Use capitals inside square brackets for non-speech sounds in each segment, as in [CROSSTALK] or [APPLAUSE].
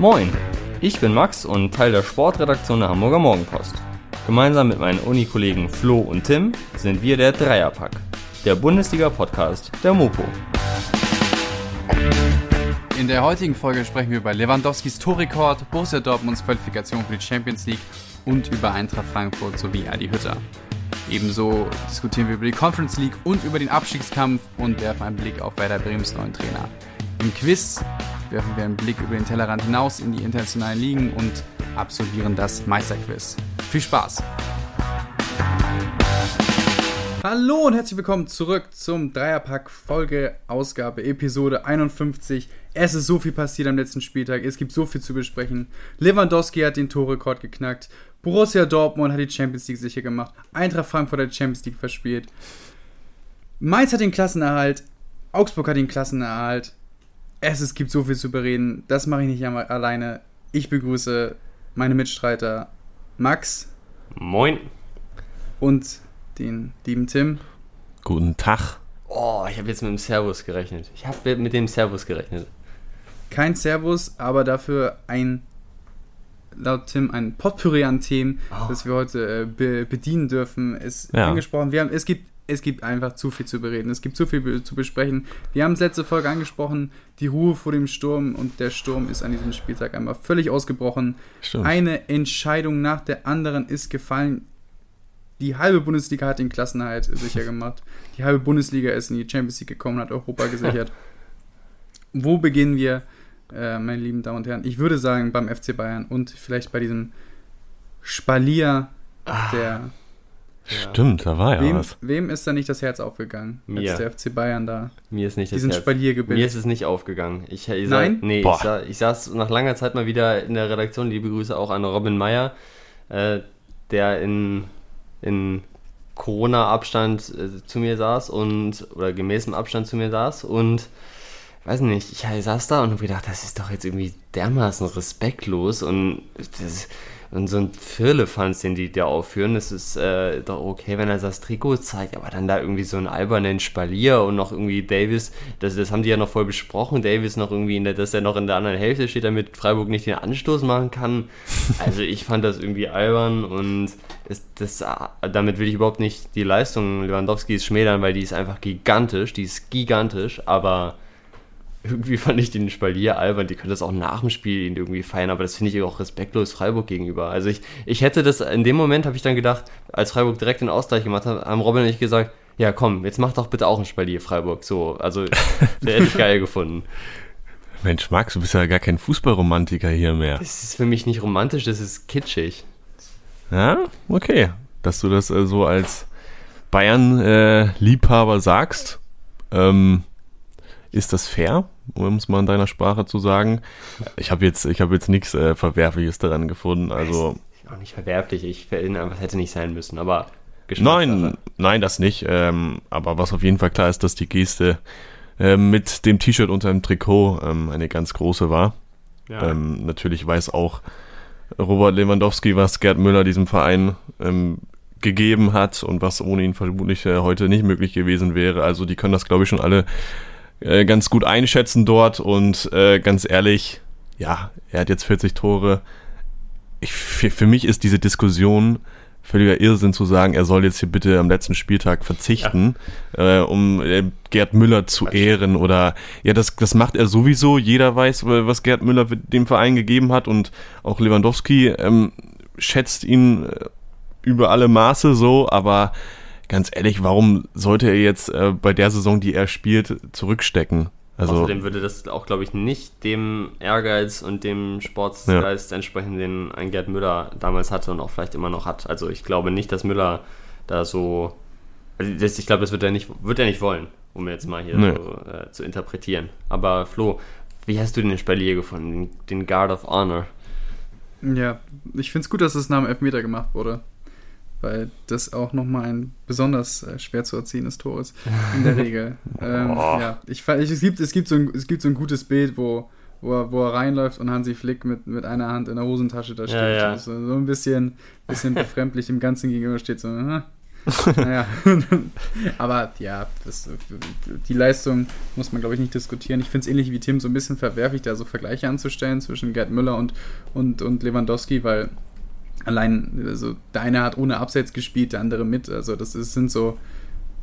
Moin, ich bin Max und Teil der Sportredaktion der Hamburger Morgenpost. Gemeinsam mit meinen Unikollegen Flo und Tim sind wir der Dreierpack, der Bundesliga-Podcast der Mopo. In der heutigen Folge sprechen wir über Lewandowskis Torrekord, Borussia Dortmunds Qualifikation für die Champions League und über Eintracht Frankfurt sowie Adi Hütter. Ebenso diskutieren wir über die Conference League und über den Abstiegskampf und werfen einen Blick auf Werder Bremens neuen Trainer. Im Quiz werfen wir einen Blick über den Tellerrand hinaus in die internationalen Ligen und absolvieren das Meisterquiz. Viel Spaß! Hallo und herzlich willkommen zurück zum Dreierpack Folge Ausgabe Episode 51. Es ist so viel passiert am letzten Spieltag, es gibt so viel zu besprechen. Lewandowski hat den Torrekord geknackt, Borussia Dortmund hat die Champions League sicher gemacht, Eintracht Frankfurt hat die Champions League verspielt. Mainz hat den Klassenerhalt, Augsburg hat den Klassenerhalt. Es, es gibt so viel zu bereden, das mache ich nicht alleine. Ich begrüße meine Mitstreiter Max. Moin. Und den lieben Tim. Guten Tag. Oh, ich habe jetzt mit dem Servus gerechnet. Ich habe mit dem Servus gerechnet. Kein Servus, aber dafür ein, laut Tim, ein Potpourri an Themen, oh. das wir heute äh, be bedienen dürfen, ist ja. angesprochen. Wir haben, es gibt es gibt einfach zu viel zu bereden. Es gibt zu viel zu besprechen. Wir haben es letzte Folge angesprochen, die Ruhe vor dem Sturm und der Sturm ist an diesem Spieltag einmal völlig ausgebrochen. Stimmt. Eine Entscheidung nach der anderen ist gefallen. Die halbe Bundesliga hat den Klassenhalt [LAUGHS] sicher gemacht. Die halbe Bundesliga ist in die Champions League gekommen, hat Europa [LAUGHS] gesichert. Wo beginnen wir, äh, meine lieben Damen und Herren? Ich würde sagen beim FC Bayern und vielleicht bei diesem Spalier ah. der Stimmt, da war ja wem, was. Wem ist da nicht das Herz aufgegangen? Mir. Als der FC Bayern da. Mir ist nicht diesen das Herz. Spalier gebildet. Mir ist es nicht aufgegangen. Ich, ich Nein? nee, ich, sa ich, saß nach langer Zeit mal wieder in der Redaktion. Liebe Grüße auch an Robin Meyer, äh, der in, in Corona-Abstand äh, zu mir saß und oder gemäßem Abstand zu mir saß und weiß nicht, ich saß da und habe gedacht, das ist doch jetzt irgendwie dermaßen respektlos und das, und so ein Firlefanz, den die da aufführen, das ist äh, doch okay, wenn er das Trikot zeigt, aber dann da irgendwie so einen albernen Spalier und noch irgendwie Davis, das, das haben die ja noch voll besprochen, Davis noch irgendwie, in der, dass er noch in der anderen Hälfte steht, damit Freiburg nicht den Anstoß machen kann. [LAUGHS] Also ich fand das irgendwie albern und es, das, damit will ich überhaupt nicht die Leistung Lewandowskis schmälern, weil die ist einfach gigantisch, die ist gigantisch, aber irgendwie [LAUGHS] fand ich den Spalier albern. Die können das auch nach dem Spiel irgendwie feiern, aber das finde ich auch respektlos Freiburg gegenüber. Also ich, ich hätte das, in dem Moment habe ich dann gedacht, als Freiburg direkt den Ausgleich gemacht hat, haben Robin und ich gesagt, ja komm, jetzt mach doch bitte auch ein Spalier Freiburg. So, also [LAUGHS] der hätte ich geil gefunden. Mensch, Max, du bist ja gar kein Fußballromantiker hier mehr. Das ist für mich nicht romantisch, das ist kitschig. Ja, okay. Dass du das äh, so als Bayern-Liebhaber äh, sagst. Ähm, ist das fair, um es mal in deiner Sprache zu sagen? Ich habe jetzt, ich hab jetzt nichts äh, Verwerfliches daran gefunden. Also ist auch nicht verwerflich. Ich finde einfach, hätte nicht sein müssen. Aber nein, nein, das nicht. Ähm, aber was auf jeden Fall klar ist, dass die Geste äh, mit dem T-Shirt unter dem Trikot ähm, eine ganz große war. Ja. Ähm, natürlich weiß auch Robert Lewandowski, was Gerd Müller diesem Verein ähm, gegeben hat und was ohne ihn vermutlich äh, heute nicht möglich gewesen wäre. Also die können das, glaube ich, schon alle äh, ganz gut einschätzen dort und äh, ganz ehrlich, ja, er hat jetzt 40 Tore. Ich, für, für mich ist diese Diskussion völliger Irrsinn zu sagen, er soll jetzt hier bitte am letzten Spieltag verzichten, ja. äh, um äh, Gerd Müller zu Quatsch. ehren oder ja, das, das macht er sowieso. Jeder weiß, was Gerd Müller dem Verein gegeben hat und auch Lewandowski ähm, schätzt ihn äh, über alle Maße so, aber ganz ehrlich, warum sollte er jetzt äh, bei der Saison, die er spielt, zurückstecken? Also, Außerdem würde das auch, glaube ich, nicht dem Ehrgeiz und dem Sportsgeist ja. entsprechen, den ein Gerd Müller damals hatte und auch vielleicht immer noch hat. Also ich glaube nicht, dass Müller da so. Also das, ich glaube, das wird er nicht, wird er nicht wollen, um jetzt mal hier nee. so äh, zu interpretieren. Aber Flo, wie hast du den Spalier gefunden, den Guard of Honor? Ja, ich finde es gut, dass es nach dem Elfmeter gemacht wurde weil das auch nochmal ein besonders äh, schwer zu erziehendes Tor ist, in der [LAUGHS] Regel. ähm, ja, ich, ich, es, gibt, es, gibt so ein, es gibt so ein gutes Bild, wo, wo, er, wo er reinläuft und Hansi Flick mit, mit einer Hand in der Hosentasche da steht. Ja, ja. So, so ein bisschen, bisschen [LAUGHS] befremdlich im Ganzen gegenüber steht. So, [LAUGHS] naja. Aber ja, das, die Leistung muss man, glaube ich, nicht diskutieren. Ich finde es ähnlich wie Tim so ein bisschen verwerflich, da so Vergleiche anzustellen zwischen Gerd Müller und, und, und Lewandowski, weil allein, also der eine hat ohne Abseits gespielt, der andere mit. Also das ist, sind so,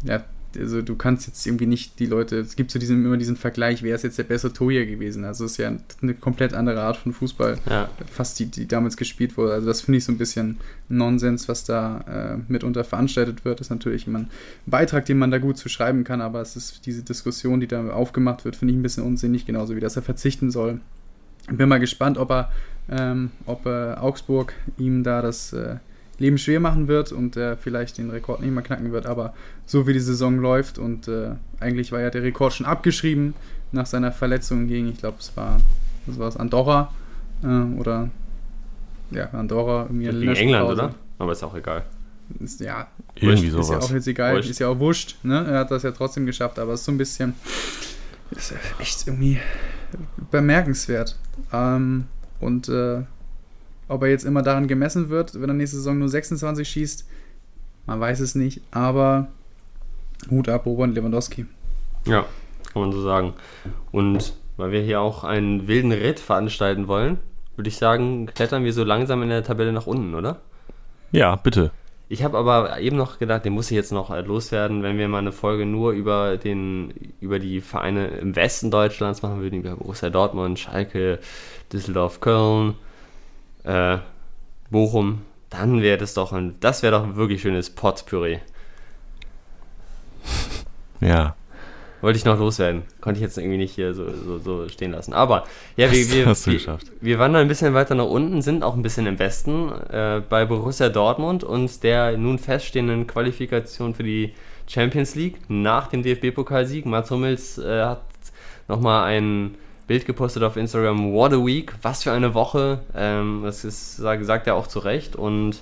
ja, also du kannst jetzt irgendwie nicht die Leute, es gibt so diesen, immer diesen Vergleich, wer ist jetzt der bessere Torhüter gewesen? Also es ist ja eine komplett andere Art von Fußball, ja. fast die, die damals gespielt wurde. Also das finde ich so ein bisschen Nonsens, was da äh, mitunter veranstaltet wird. Das ist natürlich immer ein Beitrag, den man da gut zu schreiben kann, aber es ist diese Diskussion, die da aufgemacht wird, finde ich ein bisschen unsinnig, genauso wie dass er verzichten soll. Ich bin mal gespannt, ob er, ähm, ob äh, Augsburg ihm da das äh, Leben schwer machen wird und er vielleicht den Rekord nicht mehr knacken wird. Aber so wie die Saison läuft und äh, eigentlich war ja der Rekord schon abgeschrieben nach seiner Verletzung gegen, ich glaube, es war, was war es, Andorra äh, oder ja, Andorra irgendwie Gegen England, oder? Aber ist auch egal. Ist, ja, irgendwie sowas. Ist ja auch jetzt egal, wurscht. ist ja auch wurscht. Ne? Er hat das ja trotzdem geschafft, aber es ist so ein bisschen, ist echt irgendwie bemerkenswert. Ähm, und äh, ob er jetzt immer daran gemessen wird, wenn er nächste Saison nur 26 schießt, man weiß es nicht, aber Hut ab, Robert Lewandowski. Ja, kann man so sagen. Und weil wir hier auch einen wilden Ritt veranstalten wollen, würde ich sagen, klettern wir so langsam in der Tabelle nach unten, oder? Ja, bitte. Ich habe aber eben noch gedacht, den muss ich jetzt noch äh, loswerden, wenn wir mal eine Folge nur über den über die Vereine im Westen Deutschlands machen würden, über Borussia Dortmund, Schalke, Düsseldorf, Köln, äh, Bochum, dann wäre das doch ein, das wäre doch ein wirklich schönes Potpüree. Ja. Wollte ich noch loswerden. Konnte ich jetzt irgendwie nicht hier so, so, so stehen lassen. Aber ja, wir, wir, wir, wir, wandern ein bisschen weiter nach unten, sind auch ein bisschen im Westen äh, bei Borussia Dortmund und der nun feststehenden Qualifikation für die Champions League nach dem DFB-Pokalsieg. Mats Hummels äh, hat nochmal einen Bild gepostet auf Instagram, what a week, was für eine Woche. Ähm, das ist, sagt er auch zu Recht. Und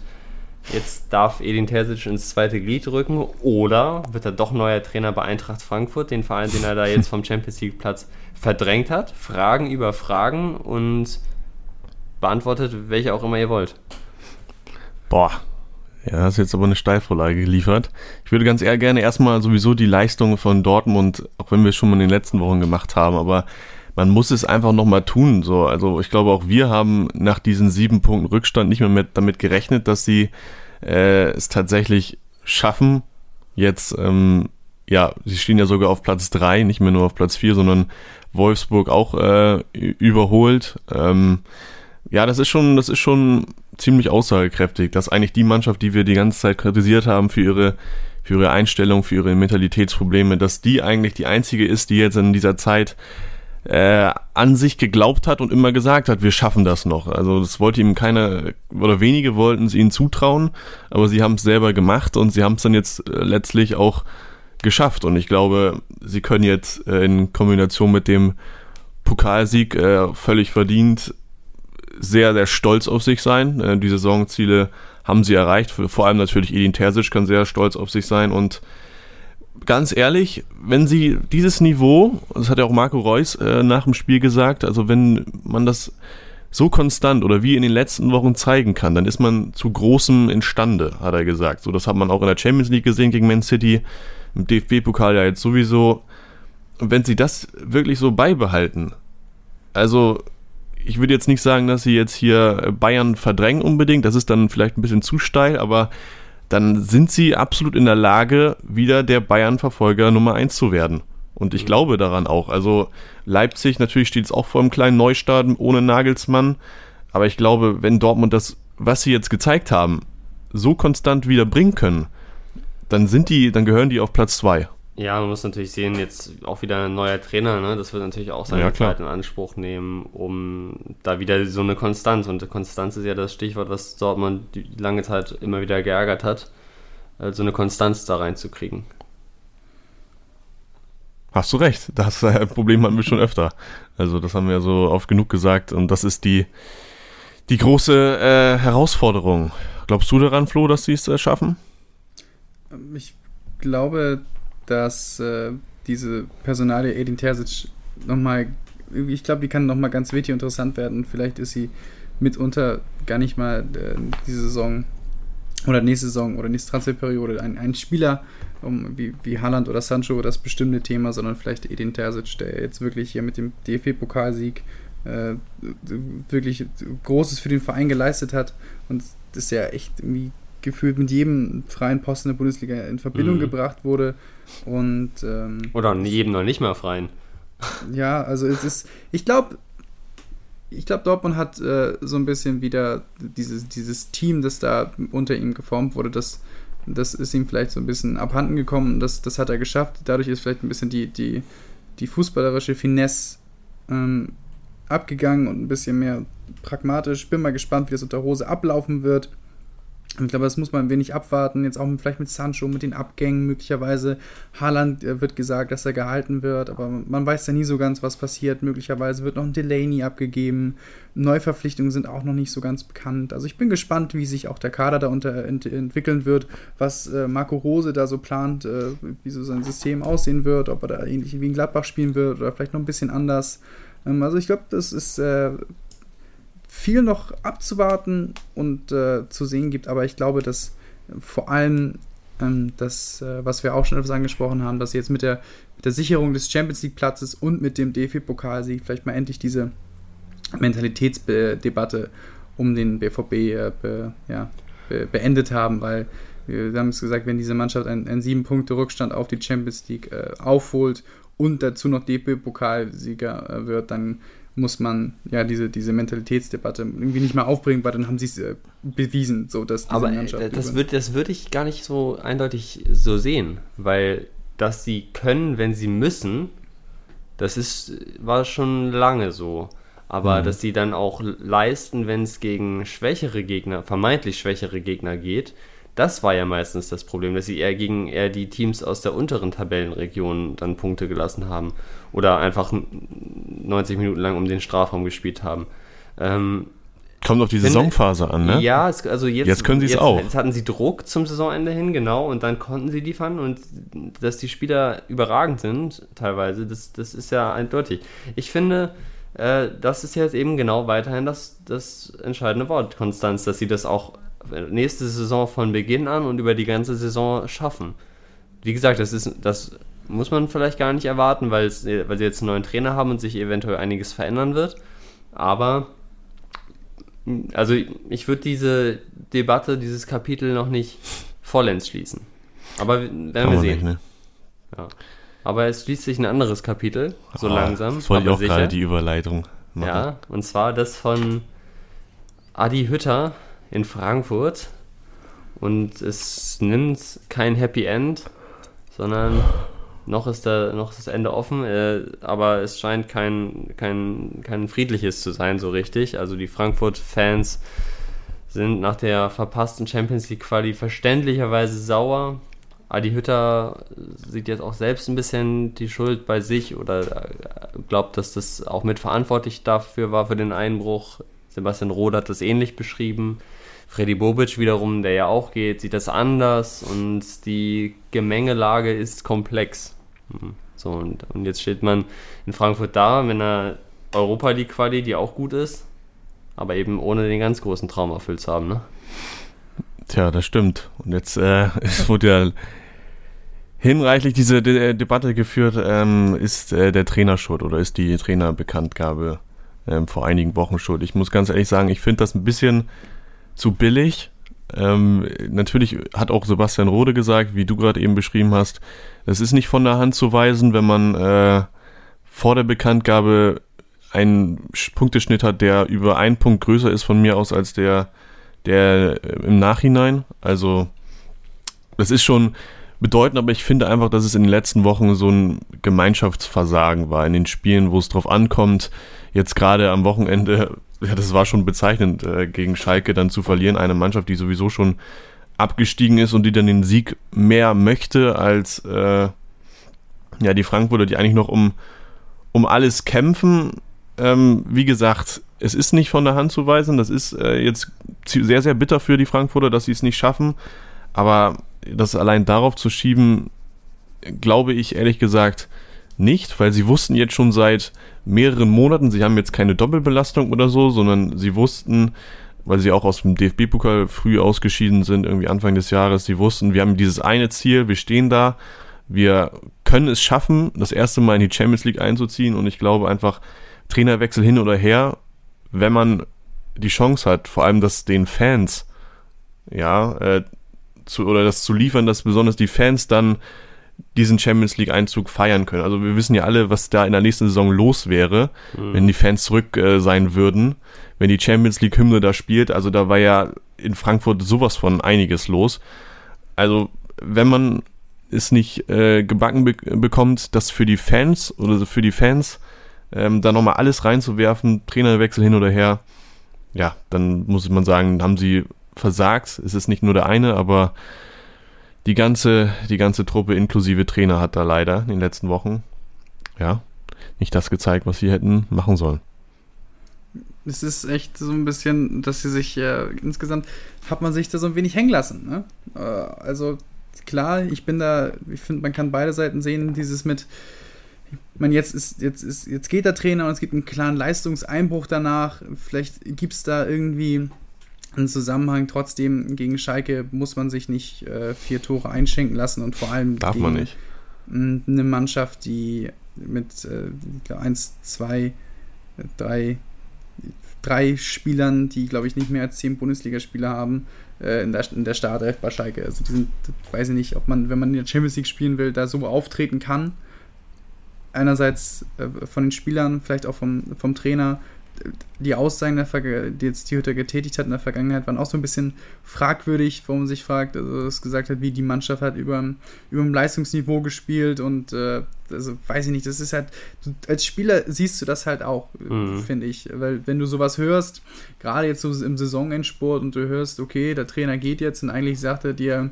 jetzt darf Edin Terzic ins zweite Glied rücken oder wird er doch neuer Trainer bei Eintracht Frankfurt, den Verein, den er da jetzt vom Champions League Platz verdrängt hat. Fragen über Fragen und beantwortet, welche auch immer ihr wollt. Boah, ja, hast jetzt aber eine Steilvorlage geliefert. Ich würde ganz eher gerne erstmal sowieso die Leistung von Dortmund, auch wenn wir es schon mal in den letzten Wochen gemacht haben, aber man muss es einfach nochmal tun. So, also ich glaube auch wir haben nach diesen sieben Punkten Rückstand nicht mehr mit, damit gerechnet, dass sie äh, es tatsächlich schaffen. Jetzt, ähm, ja, sie stehen ja sogar auf Platz drei, nicht mehr nur auf Platz vier, sondern Wolfsburg auch äh, überholt. Ähm, ja, das ist schon, das ist schon ziemlich aussagekräftig, dass eigentlich die Mannschaft, die wir die ganze Zeit kritisiert haben für ihre für ihre Einstellung, für ihre Mentalitätsprobleme, dass die eigentlich die einzige ist, die jetzt in dieser Zeit äh, an sich geglaubt hat und immer gesagt hat, wir schaffen das noch. Also das wollte ihm keiner oder wenige wollten es ihnen zutrauen, aber sie haben es selber gemacht und sie haben es dann jetzt äh, letztlich auch geschafft. Und ich glaube, sie können jetzt äh, in Kombination mit dem Pokalsieg äh, völlig verdient sehr, sehr stolz auf sich sein. Äh, die Saisonziele haben sie erreicht. Vor allem natürlich Edin Terzic kann sehr stolz auf sich sein und ganz ehrlich, wenn sie dieses Niveau, das hat ja auch Marco Reus äh, nach dem Spiel gesagt, also wenn man das so konstant oder wie in den letzten Wochen zeigen kann, dann ist man zu großem imstande, hat er gesagt. So, das hat man auch in der Champions League gesehen gegen Man City, im DFB-Pokal ja jetzt sowieso. Und wenn sie das wirklich so beibehalten, also ich würde jetzt nicht sagen, dass sie jetzt hier Bayern verdrängen unbedingt, das ist dann vielleicht ein bisschen zu steil, aber dann sind sie absolut in der Lage, wieder der Bayern-Verfolger Nummer 1 zu werden. Und ich mhm. glaube daran auch. Also Leipzig, natürlich steht es auch vor einem kleinen Neustart ohne Nagelsmann. Aber ich glaube, wenn Dortmund das, was sie jetzt gezeigt haben, so konstant wieder bringen können, dann sind die, dann gehören die auf Platz 2. Ja, man muss natürlich sehen, jetzt auch wieder ein neuer Trainer, ne? das wird natürlich auch seine ja, Zeit in Anspruch nehmen, um da wieder so eine Konstanz, und Konstanz ist ja das Stichwort, was Dortmund die lange Zeit immer wieder geärgert hat, so also eine Konstanz da reinzukriegen. Hast du recht, das äh, Problem hatten wir schon öfter. Also das haben wir ja so oft genug gesagt und das ist die, die große äh, Herausforderung. Glaubst du daran, Flo, dass sie es äh, schaffen? Ich glaube, dass äh, diese Personalie Edin Terzic nochmal, ich glaube, die kann nochmal ganz wichtig interessant werden. Vielleicht ist sie mitunter gar nicht mal äh, diese Saison oder nächste Saison oder nächste Transferperiode ein, ein Spieler um, wie, wie Haaland oder Sancho das bestimmte Thema, sondern vielleicht Edin Terzic, der jetzt wirklich hier mit dem DFB-Pokalsieg äh, wirklich Großes für den Verein geleistet hat und das ja echt irgendwie gefühlt mit jedem freien Posten der Bundesliga in Verbindung mhm. gebracht wurde. Und, ähm, Oder jedem noch nicht mal freien. Ja, also es ist, ich glaube, ich glaube, Dortmund hat äh, so ein bisschen wieder dieses, dieses Team, das da unter ihm geformt wurde, das, das ist ihm vielleicht so ein bisschen abhanden gekommen. Das, das hat er geschafft. Dadurch ist vielleicht ein bisschen die, die, die fußballerische Finesse ähm, abgegangen und ein bisschen mehr pragmatisch. Bin mal gespannt, wie das unter Hose ablaufen wird. Ich glaube, das muss man ein wenig abwarten. Jetzt auch vielleicht mit Sancho, mit den Abgängen möglicherweise. Haaland äh, wird gesagt, dass er gehalten wird, aber man weiß ja nie so ganz, was passiert. Möglicherweise wird noch ein Delaney abgegeben. Neuverpflichtungen sind auch noch nicht so ganz bekannt. Also ich bin gespannt, wie sich auch der Kader da ent entwickeln wird, was äh, Marco Rose da so plant, äh, wie so sein System aussehen wird, ob er da ähnlich wie in Gladbach spielen wird oder vielleicht noch ein bisschen anders. Ähm, also ich glaube, das ist äh, viel noch abzuwarten und äh, zu sehen gibt, aber ich glaube, dass vor allem ähm, das, äh, was wir auch schon etwas angesprochen haben, dass jetzt mit der, mit der Sicherung des Champions League Platzes und mit dem DFB-Pokalsieg vielleicht mal endlich diese Mentalitätsdebatte um den BVB äh, be, ja, be, beendet haben, weil wir haben es gesagt, wenn diese Mannschaft einen, einen sieben Punkte Rückstand auf die Champions League äh, aufholt und dazu noch DFB-Pokalsieger äh, wird, dann muss man ja diese, diese Mentalitätsdebatte irgendwie nicht mehr aufbringen, weil dann haben sie es äh, bewiesen, so dass Aber äh, das würde das würd ich gar nicht so eindeutig so sehen, weil dass sie können, wenn sie müssen, das ist war schon lange so. Aber mhm. dass sie dann auch leisten, wenn es gegen schwächere Gegner, vermeintlich schwächere Gegner geht, das war ja meistens das Problem, dass sie eher gegen eher die Teams aus der unteren Tabellenregion dann Punkte gelassen haben oder einfach 90 Minuten lang um den Strafraum gespielt haben. Ähm, Kommt auf die wenn, Saisonphase an, ne? Ja, es, also jetzt, jetzt können sie es auch. Jetzt hatten sie Druck zum Saisonende hin, genau, und dann konnten sie liefern und dass die Spieler überragend sind, teilweise, das, das ist ja eindeutig. Ich finde, äh, das ist jetzt eben genau weiterhin das, das entscheidende Wort, Konstanz, dass sie das auch nächste Saison von Beginn an und über die ganze Saison schaffen. Wie gesagt, das ist das muss man vielleicht gar nicht erwarten, weil, es, weil sie jetzt einen neuen Trainer haben und sich eventuell einiges verändern wird. Aber also ich würde diese Debatte, dieses Kapitel noch nicht vollends schließen. Aber werden wir sehen. Nicht, ne? ja. Aber es schließt sich ein anderes Kapitel, so oh, langsam. Das wollte ich auch gerade die Überleitung machen. Ja, und zwar das von Adi Hütter, in Frankfurt und es nimmt kein Happy End, sondern noch ist, da, noch ist das Ende offen, äh, aber es scheint kein, kein, kein friedliches zu sein, so richtig. Also die Frankfurt-Fans sind nach der verpassten Champions League-Quali verständlicherweise sauer. Adi Hütter sieht jetzt auch selbst ein bisschen die Schuld bei sich oder glaubt, dass das auch mitverantwortlich dafür war, für den Einbruch. Sebastian Roth hat das ähnlich beschrieben. Freddy Bobic wiederum, der ja auch geht, sieht das anders und die Gemengelage ist komplex. Hm, so, und, und jetzt steht man in Frankfurt da mit einer Europa League Quali, die auch gut ist, aber eben ohne den ganz großen Traum erfüllt zu haben, ne? Tja, das stimmt. Und jetzt äh, [LAUGHS] es wurde ja hinreichlich diese De Debatte geführt, ähm, ist äh, der Trainer schuld oder ist die Trainerbekanntgabe ähm, vor einigen Wochen schuld? Ich muss ganz ehrlich sagen, ich finde das ein bisschen zu billig. Ähm, natürlich hat auch Sebastian Rode gesagt, wie du gerade eben beschrieben hast, es ist nicht von der Hand zu weisen, wenn man äh, vor der Bekanntgabe einen Punkteschnitt hat, der über einen Punkt größer ist von mir aus als der, der äh, im Nachhinein. Also das ist schon bedeutend, aber ich finde einfach, dass es in den letzten Wochen so ein Gemeinschaftsversagen war in den Spielen, wo es drauf ankommt. Jetzt gerade am Wochenende ja, das war schon bezeichnend, äh, gegen Schalke dann zu verlieren. Eine Mannschaft, die sowieso schon abgestiegen ist und die dann den Sieg mehr möchte als äh, ja, die Frankfurter, die eigentlich noch um, um alles kämpfen. Ähm, wie gesagt, es ist nicht von der Hand zu weisen. Das ist äh, jetzt sehr, sehr bitter für die Frankfurter, dass sie es nicht schaffen. Aber das allein darauf zu schieben, glaube ich ehrlich gesagt nicht, weil sie wussten jetzt schon seit mehreren Monaten, sie haben jetzt keine Doppelbelastung oder so, sondern sie wussten, weil sie auch aus dem DFB-Pokal früh ausgeschieden sind, irgendwie Anfang des Jahres. Sie wussten, wir haben dieses eine Ziel, wir stehen da, wir können es schaffen, das erste Mal in die Champions League einzuziehen und ich glaube einfach, Trainerwechsel hin oder her, wenn man die Chance hat, vor allem das den Fans, ja, äh, zu, oder das zu liefern, dass besonders die Fans dann diesen Champions League Einzug feiern können. Also wir wissen ja alle, was da in der nächsten Saison los wäre, mhm. wenn die Fans zurück äh, sein würden, wenn die Champions League Hymne da spielt. Also da war ja in Frankfurt sowas von einiges los. Also wenn man es nicht äh, gebacken be bekommt, das für die Fans oder für die Fans ähm, da nochmal alles reinzuwerfen, Trainerwechsel hin oder her, ja, dann muss man sagen, haben sie versagt. Es ist nicht nur der eine, aber die ganze, die ganze Truppe inklusive Trainer hat da leider in den letzten Wochen, ja, nicht das gezeigt, was sie hätten machen sollen. Es ist echt so ein bisschen, dass sie sich äh, insgesamt hat man sich da so ein wenig hängen lassen. Ne? Äh, also klar, ich bin da, ich finde, man kann beide Seiten sehen, dieses mit, man jetzt ist, jetzt ist, jetzt geht der Trainer und es gibt einen klaren Leistungseinbruch danach. Vielleicht gibt es da irgendwie einen Zusammenhang. Trotzdem gegen Schalke muss man sich nicht äh, vier Tore einschenken lassen und vor allem Darf gegen man nicht. eine Mannschaft, die mit äh, 1, 2, 3, drei Spielern, die glaube ich nicht mehr als zehn Bundesligaspieler haben, äh, in, der, in der Startelf bei Schalke. Also die sind, weiß ich nicht, ob man, wenn man in der Champions League spielen will, da so auftreten kann einerseits äh, von den Spielern, vielleicht auch vom, vom Trainer, die Aussagen, die jetzt die Hütter getätigt hat in der Vergangenheit, waren auch so ein bisschen fragwürdig, wo man sich fragt, also es gesagt hat, wie die Mannschaft hat über, über dem Leistungsniveau gespielt und äh, also weiß ich nicht, das ist halt, als Spieler siehst du das halt auch, mhm. finde ich, weil wenn du sowas hörst, gerade jetzt so im Saisonendsport und du hörst, okay, der Trainer geht jetzt und eigentlich sagt er dir,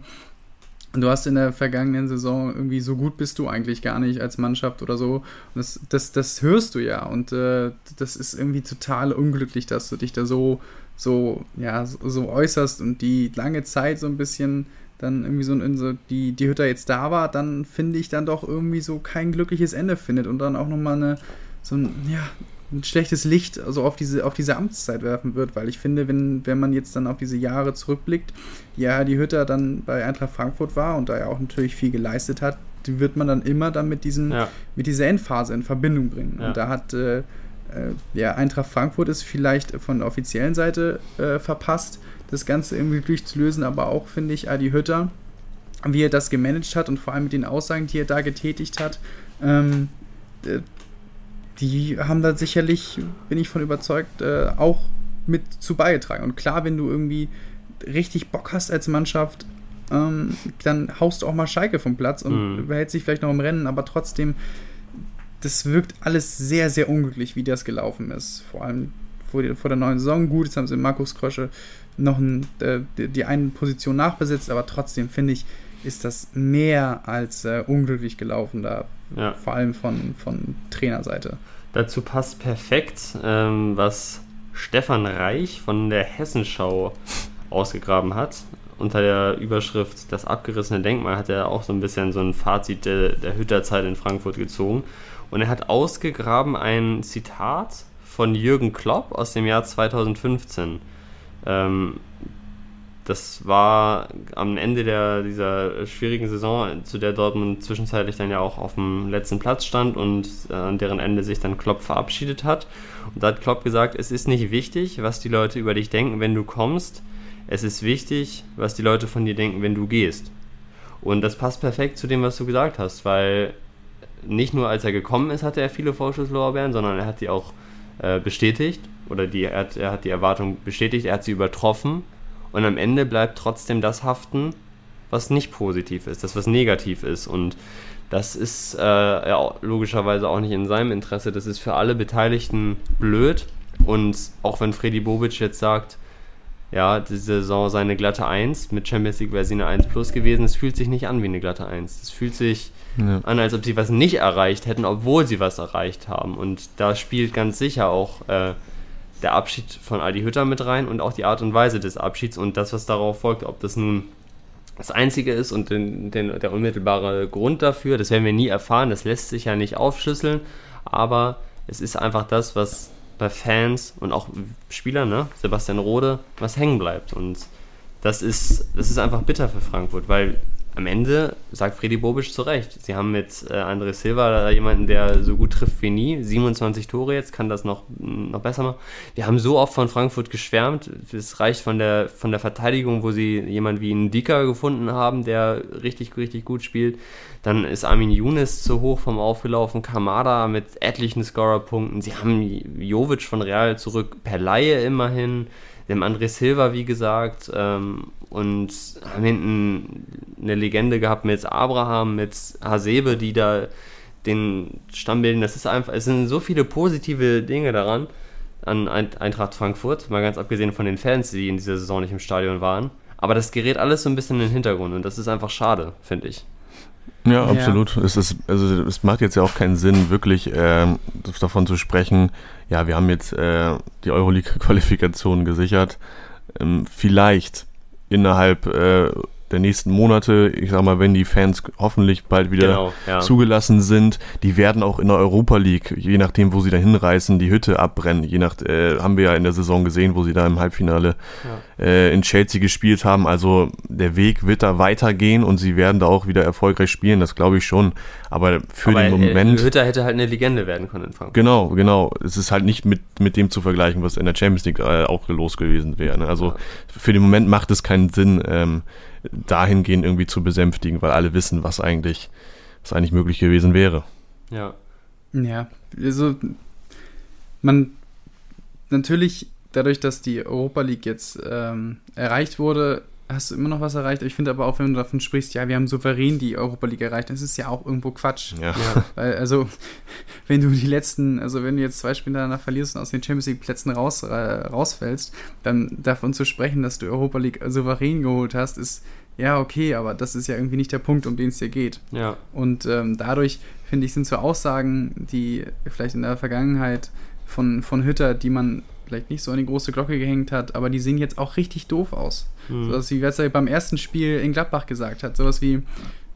Du hast in der vergangenen Saison irgendwie so gut bist du eigentlich gar nicht als Mannschaft oder so. Und das, das, das hörst du ja. Und äh, das ist irgendwie total unglücklich, dass du dich da so, so, ja, so, äußerst und die lange Zeit so ein bisschen dann irgendwie so, in so die, die Hütte jetzt da war, dann finde ich dann doch irgendwie so kein glückliches Ende findet und dann auch nochmal eine, so ein, ja, ein schlechtes Licht also auf diese, auf diese Amtszeit werfen wird, weil ich finde, wenn, wenn man jetzt dann auf diese Jahre zurückblickt, ja, die Hütter dann bei Eintracht Frankfurt war und da ja auch natürlich viel geleistet hat, die wird man dann immer dann mit, diesen, ja. mit dieser Endphase in Verbindung bringen. Ja. Und da hat äh, äh, ja, Eintracht Frankfurt ist vielleicht von der offiziellen Seite äh, verpasst, das Ganze irgendwie durchzulösen, aber auch, finde ich, Adi Hütter, wie er das gemanagt hat und vor allem mit den Aussagen, die er da getätigt hat, ähm, die haben da sicherlich, bin ich von überzeugt, äh, auch mit zu beigetragen. Und klar, wenn du irgendwie richtig Bock hast als Mannschaft, ähm, dann haust du auch mal Schalke vom Platz und mhm. behält sich vielleicht noch im Rennen, aber trotzdem, das wirkt alles sehr, sehr unglücklich, wie das gelaufen ist. Vor allem vor, die, vor der neuen Saison. Gut, jetzt haben sie Markus Krösche noch ein, äh, die, die eine Position nachbesetzt, aber trotzdem finde ich, ist das mehr als äh, unglücklich gelaufen da. Ja. Vor allem von, von Trainerseite. Dazu passt perfekt, ähm, was Stefan Reich von der Hessenschau ausgegraben hat. Unter der Überschrift Das abgerissene Denkmal hat er auch so ein bisschen so ein Fazit der, der Hütterzeit in Frankfurt gezogen. Und er hat ausgegraben ein Zitat von Jürgen Klopp aus dem Jahr 2015. Ähm, das war am Ende der, dieser schwierigen Saison, zu der Dortmund zwischenzeitlich dann ja auch auf dem letzten Platz stand und äh, an deren Ende sich dann Klopp verabschiedet hat. Und da hat Klopp gesagt, es ist nicht wichtig, was die Leute über dich denken, wenn du kommst. Es ist wichtig, was die Leute von dir denken, wenn du gehst. Und das passt perfekt zu dem, was du gesagt hast, weil nicht nur als er gekommen ist, hatte er viele Vorschusslorbeeren, sondern er hat die auch äh, bestätigt oder die, er, hat, er hat die Erwartung bestätigt, er hat sie übertroffen und am Ende bleibt trotzdem das haften, was nicht positiv ist, das was negativ ist und das ist äh, ja, logischerweise auch nicht in seinem Interesse. Das ist für alle Beteiligten blöd. Und auch wenn Freddy Bobic jetzt sagt, ja, die Saison sei eine glatte 1, mit Champions League wäre sie eine 1 plus gewesen, es fühlt sich nicht an wie eine glatte 1. Es fühlt sich ja. an, als ob sie was nicht erreicht hätten, obwohl sie was erreicht haben. Und da spielt ganz sicher auch äh, der Abschied von Adi Hütter mit rein und auch die Art und Weise des Abschieds und das, was darauf folgt, ob das nun das Einzige ist und den, den, der unmittelbare Grund dafür, das werden wir nie erfahren, das lässt sich ja nicht aufschlüsseln, aber es ist einfach das, was bei Fans und auch Spielern, ne? Sebastian Rode, was hängen bleibt. Und das ist, das ist einfach bitter für Frankfurt, weil am Ende sagt Freddy Bobisch zu Recht. Sie haben mit äh, André Silva jemanden, der so gut trifft wie nie. 27 Tore jetzt, kann das noch, noch besser machen. Wir haben so oft von Frankfurt geschwärmt. Es reicht von der, von der Verteidigung, wo sie jemanden wie einen Dicker gefunden haben, der richtig, richtig gut spielt. Dann ist Armin Younes zu hoch vom Aufgelaufen. Kamada mit etlichen Scorerpunkten. Sie haben Jovic von Real zurück per Laie immerhin. Sie haben André Silva, wie gesagt. Ähm, und haben hinten eine Legende gehabt mit Abraham, mit Hasebe, die da den Stamm bilden. Das ist einfach, es sind so viele positive Dinge daran, an Eintracht Frankfurt, mal ganz abgesehen von den Fans, die in dieser Saison nicht im Stadion waren. Aber das gerät alles so ein bisschen in den Hintergrund und das ist einfach schade, finde ich. Ja, absolut. Ja. Es, ist, also, es macht jetzt ja auch keinen Sinn, wirklich äh, davon zu sprechen, ja, wir haben jetzt äh, die Euroleague-Qualifikation gesichert. Ähm, vielleicht innerhalb äh, der nächsten Monate, ich sag mal, wenn die Fans hoffentlich bald wieder genau, ja. zugelassen sind, die werden auch in der Europa League, je nachdem, wo sie da hinreißen, die Hütte abbrennen. Je nach, äh, haben wir ja in der Saison gesehen, wo sie da im Halbfinale ja. äh, in Chelsea gespielt haben. Also der Weg wird da weitergehen und sie werden da auch wieder erfolgreich spielen, das glaube ich schon. Aber für Aber, den äh, Moment. Äh, Hütter hätte halt eine Legende werden können in Frankfurt. Genau, genau. Es ist halt nicht mit, mit dem zu vergleichen, was in der Champions League äh, auch los gewesen wäre. Ne? Also ja. für den Moment macht es keinen Sinn. Ähm, dahingehend irgendwie zu besänftigen, weil alle wissen, was eigentlich, was eigentlich möglich gewesen wäre. Ja. Ja, also man natürlich dadurch, dass die Europa League jetzt ähm, erreicht wurde, hast du immer noch was erreicht. Ich finde aber auch, wenn du davon sprichst, ja, wir haben souverän die Europa League erreicht, das ist ja auch irgendwo Quatsch. Ja. ja. Weil, also, [LAUGHS] wenn du die letzten, also wenn du jetzt zwei Spiele danach verlierst und aus den Champions League Plätzen raus, äh, rausfällst, dann davon zu sprechen, dass du Europa League souverän geholt hast, ist ja okay, aber das ist ja irgendwie nicht der Punkt, um den es dir geht. Ja. Und ähm, dadurch, finde ich, sind so Aussagen, die vielleicht in der Vergangenheit von, von Hütter, die man vielleicht nicht so an die große Glocke gehängt hat, aber die sehen jetzt auch richtig doof aus. Mhm. So was wie was er beim ersten Spiel in Gladbach gesagt hat. Sowas wie,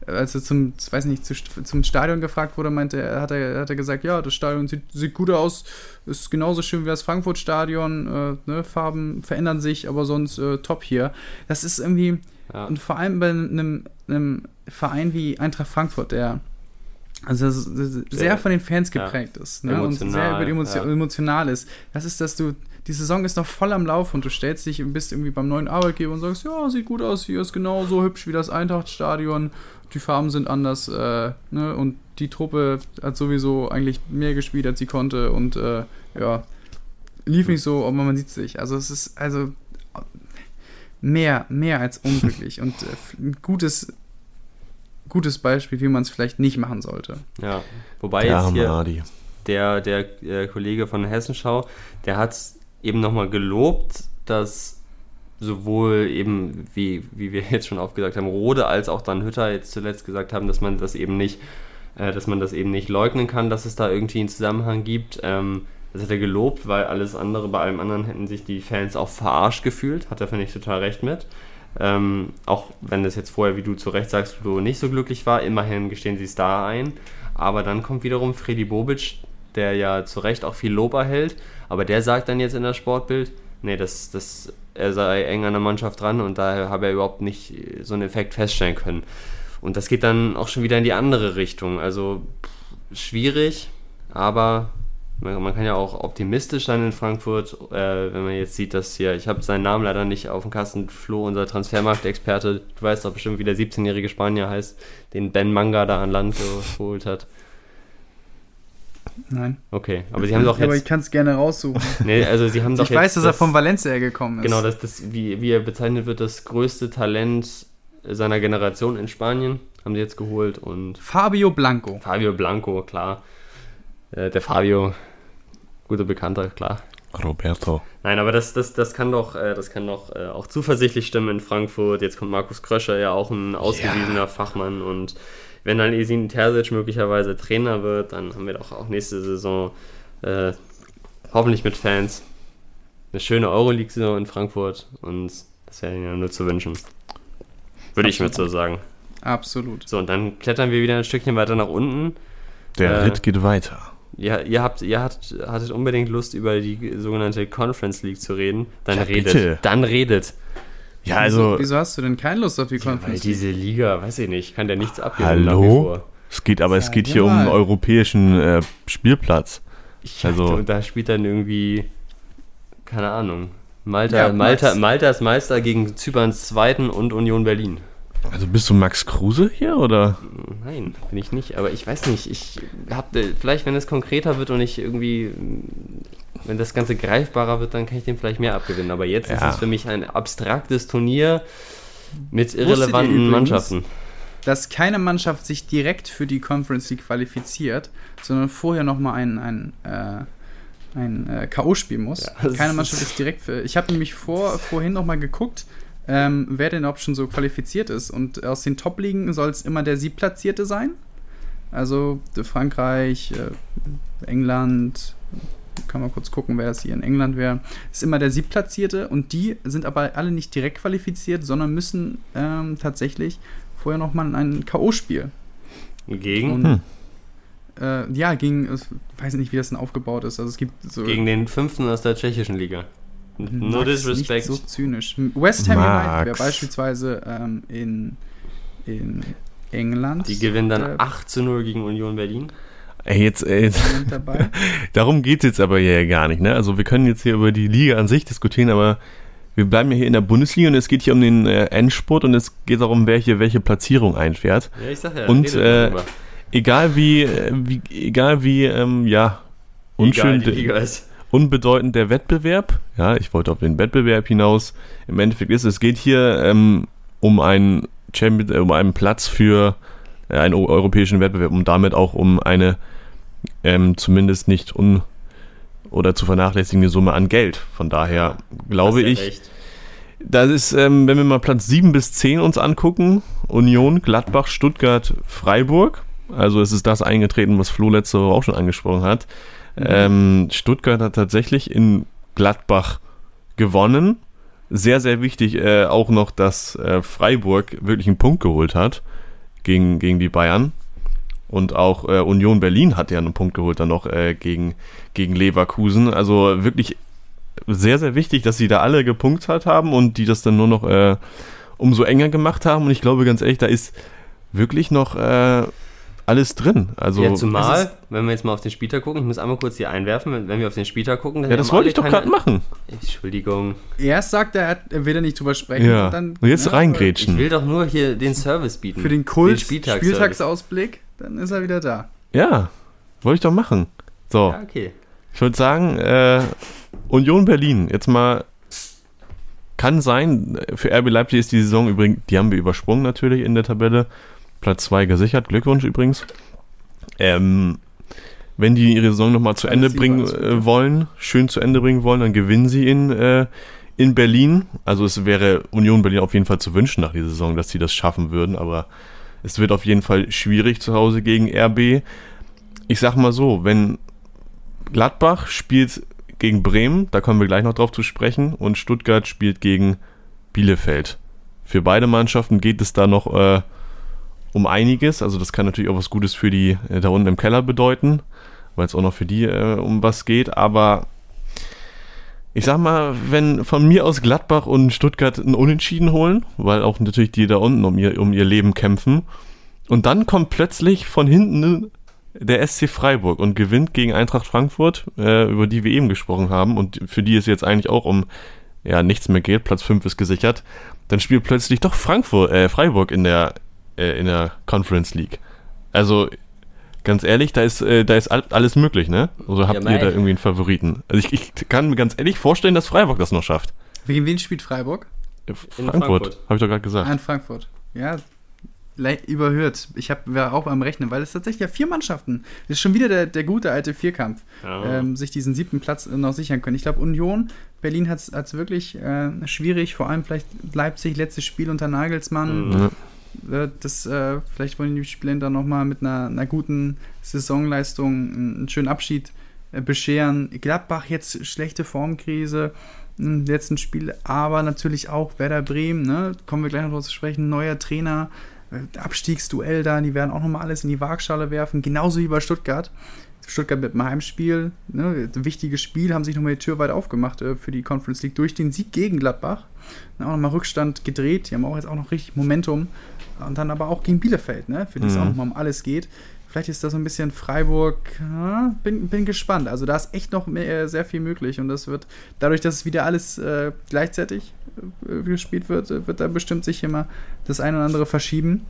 als er zum, weiß nicht, zum Stadion gefragt wurde, meinte er, hat er, hat er gesagt, ja, das Stadion sieht, sieht gut aus, ist genauso schön wie das Frankfurt-Stadion, äh, ne, Farben verändern sich, aber sonst äh, top hier. Das ist irgendwie, ja. und vor allem bei einem, einem Verein wie Eintracht Frankfurt, der also sehr von den Fans geprägt ja. ist ne? und sehr über Emotion, ja. emotional ist. Das ist, dass du, die Saison ist noch voll am Lauf und du stellst dich und bist irgendwie beim neuen Arbeitgeber und sagst, ja, sieht gut aus, hier ist genauso hübsch wie das Eintrachtstadion, die Farben sind anders äh, ne? und die Truppe hat sowieso eigentlich mehr gespielt, als sie konnte und äh, ja, lief nicht so, aber man sieht sich. Also es ist also mehr, mehr als unglücklich und äh, ein gutes gutes Beispiel, wie man es vielleicht nicht machen sollte. Ja, wobei ja, jetzt hier der, der, der äh, Kollege von Hessenschau, der hat eben nochmal gelobt, dass sowohl eben, wie, wie wir [LAUGHS] jetzt schon aufgesagt haben, Rode als auch dann Hütter jetzt zuletzt gesagt haben, dass man das eben nicht, äh, dass man das eben nicht leugnen kann, dass es da irgendwie einen Zusammenhang gibt. Ähm, das hat er gelobt, weil alles andere, bei allem anderen hätten sich die Fans auch verarscht gefühlt. Hat er, finde ich, total recht mit. Ähm, auch wenn das jetzt vorher, wie du zu Recht sagst, du nicht so glücklich war, immerhin gestehen sie es da ein. Aber dann kommt wiederum Freddy Bobic, der ja zu Recht auch viel Lob erhält, aber der sagt dann jetzt in das Sportbild, nee, das, das, er sei eng an der Mannschaft dran und daher habe er überhaupt nicht so einen Effekt feststellen können. Und das geht dann auch schon wieder in die andere Richtung. Also schwierig, aber man, kann ja auch optimistisch sein in Frankfurt, äh, wenn man jetzt sieht, dass hier, ich habe seinen Namen leider nicht auf dem Kasten, Flo, unser Transfermarktexperte, du weißt doch bestimmt, wie der 17-jährige Spanier heißt, den Ben Manga da an Land geholt hat. Nein. Okay, aber sie haben doch jetzt. Aber ich kann es gerne raussuchen. [LAUGHS] Nee, also sie haben doch ich jetzt weiß, dass das, er von Valencia gekommen ist. Genau, das, das, wie, wie er bezeichnet wird, das größte Talent seiner Generation in Spanien haben sie jetzt geholt und. Fabio Blanco. Fabio Blanco, klar. Äh, der Fabio, guter Bekannter, klar. Roberto. Nein, aber das, das, das kann doch, äh, das kann doch äh, auch zuversichtlich stimmen in Frankfurt. Jetzt kommt Markus Kröscher, ja auch ein ausgewiesener ja. Fachmann. Und wenn dann Esin Terzic möglicherweise Trainer wird, dann haben wir doch auch nächste Saison äh, hoffentlich mit Fans eine schöne Euroleague-Saison in Frankfurt. Und das wäre ihnen ja nur zu wünschen. Würde Absolut. ich mir so sagen. Absolut. So, und dann klettern wir wieder ein Stückchen weiter nach unten. Der äh, Ritt geht weiter. Ihr, ihr, habt, ihr habt, hattet unbedingt Lust, über die sogenannte Conference League zu reden. Dann Ja, redet. bitte. Dann redet. Ja, also, Wieso, wieso hast du denn keine Lust auf die Weil Conference? diese Liga, weiß ich nicht, kann der nichts wie hallo? vor. Es geht, aber es Sag geht hier um einen europäischen äh, Spielplatz. Ich Also- und da spielt dann irgendwie, keine Ahnung, Malta, Ja, Malta, Max. Malta ist Meister gegen Zyperns Zweiten und Union Berlin. Also bist du Max Kruse hier oder? Nein, bin ich nicht. Aber ich weiß nicht. Ich hab, äh, vielleicht, wenn es konkreter wird und ich irgendwie, wenn das Ganze greifbarer wird, dann kann ich dem vielleicht mehr abgewinnen. Aber jetzt Ja. ist es für mich ein abstraktes Turnier mit irrelevanten übrigens? Mannschaften. dass keine Mannschaft sich direkt für die Conference League qualifiziert, sondern vorher nochmal ein, ein, äh, ein äh, K.O. spielen muss. Ja, keine Mannschaft ist direkt für. Ich habe nämlich vor, vorhin nochmal geguckt, ähm, wer denn überhaupt schon so qualifiziert ist. Und aus den Top-Ligen soll es immer der Siebplatzierte sein. Also äh, Frankreich, äh, England, kann man kurz gucken, wer es hier in England wäre. Ist immer der Siebplatzierte und die sind aber alle nicht direkt qualifiziert, sondern müssen ähm, tatsächlich vorher nochmal ein K.O.-Spiel. Gegen, Und Hm. äh, ja, gegen, ich weiß nicht, wie das denn aufgebaut ist. Also es gibt so. gegen den Fünften aus der tschechischen Liga. No Max, disrespect. Nicht so zynisch. West Ham United wäre beispielsweise ähm, in, in England. Die gewinnen dann äh, 8 zu 0 gegen Union Berlin. Ey, jetzt, ey, jetzt mit dabei. [LAUGHS] darum geht es jetzt aber ja gar nicht. Ne? Also wir können jetzt hier über die Liga an sich diskutieren, aber wir bleiben ja hier in der Bundesliga und es geht hier um den äh, Endspurt und es geht darum, wer hier welche Platzierung einfährt. Ja, ich sag ja. Und, äh. Egal wie, äh, wie egal wie, ähm, ja, unschön, Egal, die Liga ist. Unbedeutend der Wettbewerb. Ja, ich wollte auf den Wettbewerb hinaus. Im Endeffekt ist es geht hier ähm, um einen Champion, äh, um einen Platz für äh, einen eu- europäischen Wettbewerb und damit auch um eine ähm, zumindest nicht un oder zu vernachlässigende Summe an Geld. Von daher glaube ja ich, recht. das ist, ähm, wenn wir mal Platz 7 bis 10 uns angucken, Union, Gladbach, Stuttgart, Freiburg. Also es ist das eingetreten, was Flo letzte Woche auch schon angesprochen hat. Ähm, Stuttgart hat tatsächlich in Gladbach gewonnen. Sehr, sehr wichtig äh, auch noch, dass äh, Freiburg wirklich einen Punkt geholt hat gegen, gegen die Bayern. Und auch äh, Union Berlin hat ja einen Punkt geholt dann noch äh, gegen, gegen Leverkusen. Also wirklich sehr, sehr wichtig, dass sie da alle gepunktet haben und die das dann nur noch äh, umso enger gemacht haben. Und ich glaube ganz ehrlich, da ist wirklich noch äh, alles drin. Also ja, zumal, wenn wir jetzt mal auf den Spieltag gucken, ich muss einmal kurz hier einwerfen, wenn, wenn wir auf den Spieltag gucken, dann ja, das wollte ich doch gerade machen. Entschuldigung. Erst sagt er, er, er will da nicht drüber sprechen. Ja. Und, dann, Und jetzt ne, Ich reingrätschen. will doch nur hier den Service bieten. Für den Kult, Spieltagsservice. Spieltagsausblick, dann ist er wieder da. Ja, wollte ich doch machen. So, Ja, okay. ich würde sagen, äh, Union Berlin, jetzt mal kann sein, für RB Leipzig ist die Saison übrigens, die haben wir übersprungen natürlich in der Tabelle. Platz 2 gesichert, Glückwunsch übrigens. Ähm, wenn die ihre Saison nochmal zu Ende bringen äh, wollen, schön zu Ende bringen wollen, dann gewinnen sie in, äh, in Berlin. Also es wäre Union Berlin auf jeden Fall zu wünschen nach dieser Saison, dass sie das schaffen würden, aber es wird auf jeden Fall schwierig zu Hause gegen RB. Ich sag mal so, wenn Gladbach spielt gegen Bremen, da kommen wir gleich noch drauf zu sprechen, und Stuttgart spielt gegen Bielefeld. Für beide Mannschaften geht es da noch äh, um einiges. Also das kann natürlich auch was Gutes für die äh, da unten im Keller bedeuten, weil es auch noch für die äh, um was geht. Aber ich sag mal, wenn von mir aus Gladbach und Stuttgart einen Unentschieden holen, weil auch natürlich die da unten um ihr, um ihr Leben kämpfen, und dann kommt plötzlich von hinten der SC Freiburg und gewinnt gegen Eintracht Frankfurt, äh, über die wir eben gesprochen haben und für die es jetzt eigentlich auch um ja, nichts mehr geht, Platz 5 ist gesichert, dann spielt plötzlich doch Frankfurt, äh, Freiburg in der, äh, in der Conference League. Also, ganz ehrlich, da ist, äh, da ist all, alles möglich, ne? Also habt Ja, ihr da irgendwie einen Favoriten? Also ich, ich kann mir ganz ehrlich vorstellen, dass Freiburg das noch schafft. Gegen wen spielt Freiburg? Äh, Frankfurt, Frankfurt. habe ich doch gerade gesagt. Ah, in Frankfurt. Ja, überhört. Ich hab, war auch beim Rechnen, weil es tatsächlich ja vier Mannschaften. Das ist schon wieder der, der gute alte Vierkampf. Ja. ähm, sich diesen siebten Platz noch sichern können. Ich glaube, Union, Berlin hat es wirklich äh, schwierig, vor allem vielleicht Leipzig, letztes Spiel unter Nagelsmann. Mhm. Äh, das, äh, vielleicht wollen die Spieler dann nochmal mit einer, einer guten Saisonleistung einen, schönen Abschied äh, bescheren. Gladbach jetzt schlechte Formkrise im letzten Spiel, aber natürlich auch Werder Bremen, ne? kommen wir gleich noch drauf zu sprechen, neuer Trainer, äh, Abstiegsduell da, die werden auch nochmal alles in die Waagschale werfen, genauso wie bei Stuttgart. Stuttgart mit dem Heimspiel, ne, wichtiges Spiel, haben sich nochmal die Tür weit aufgemacht äh, für die Conference League durch den Sieg gegen Gladbach. Auch nochmal Rückstand gedreht, die haben auch jetzt auch noch richtig Momentum. Und dann aber auch gegen Bielefeld, ne, für die es mhm. auch nochmal um alles geht. Vielleicht ist da so ein bisschen Freiburg. Bin, bin gespannt. Also da ist echt noch mehr, sehr viel möglich. Und das wird, dadurch, dass es wieder alles äh, gleichzeitig äh, gespielt wird, wird da bestimmt sich immer das eine oder andere verschieben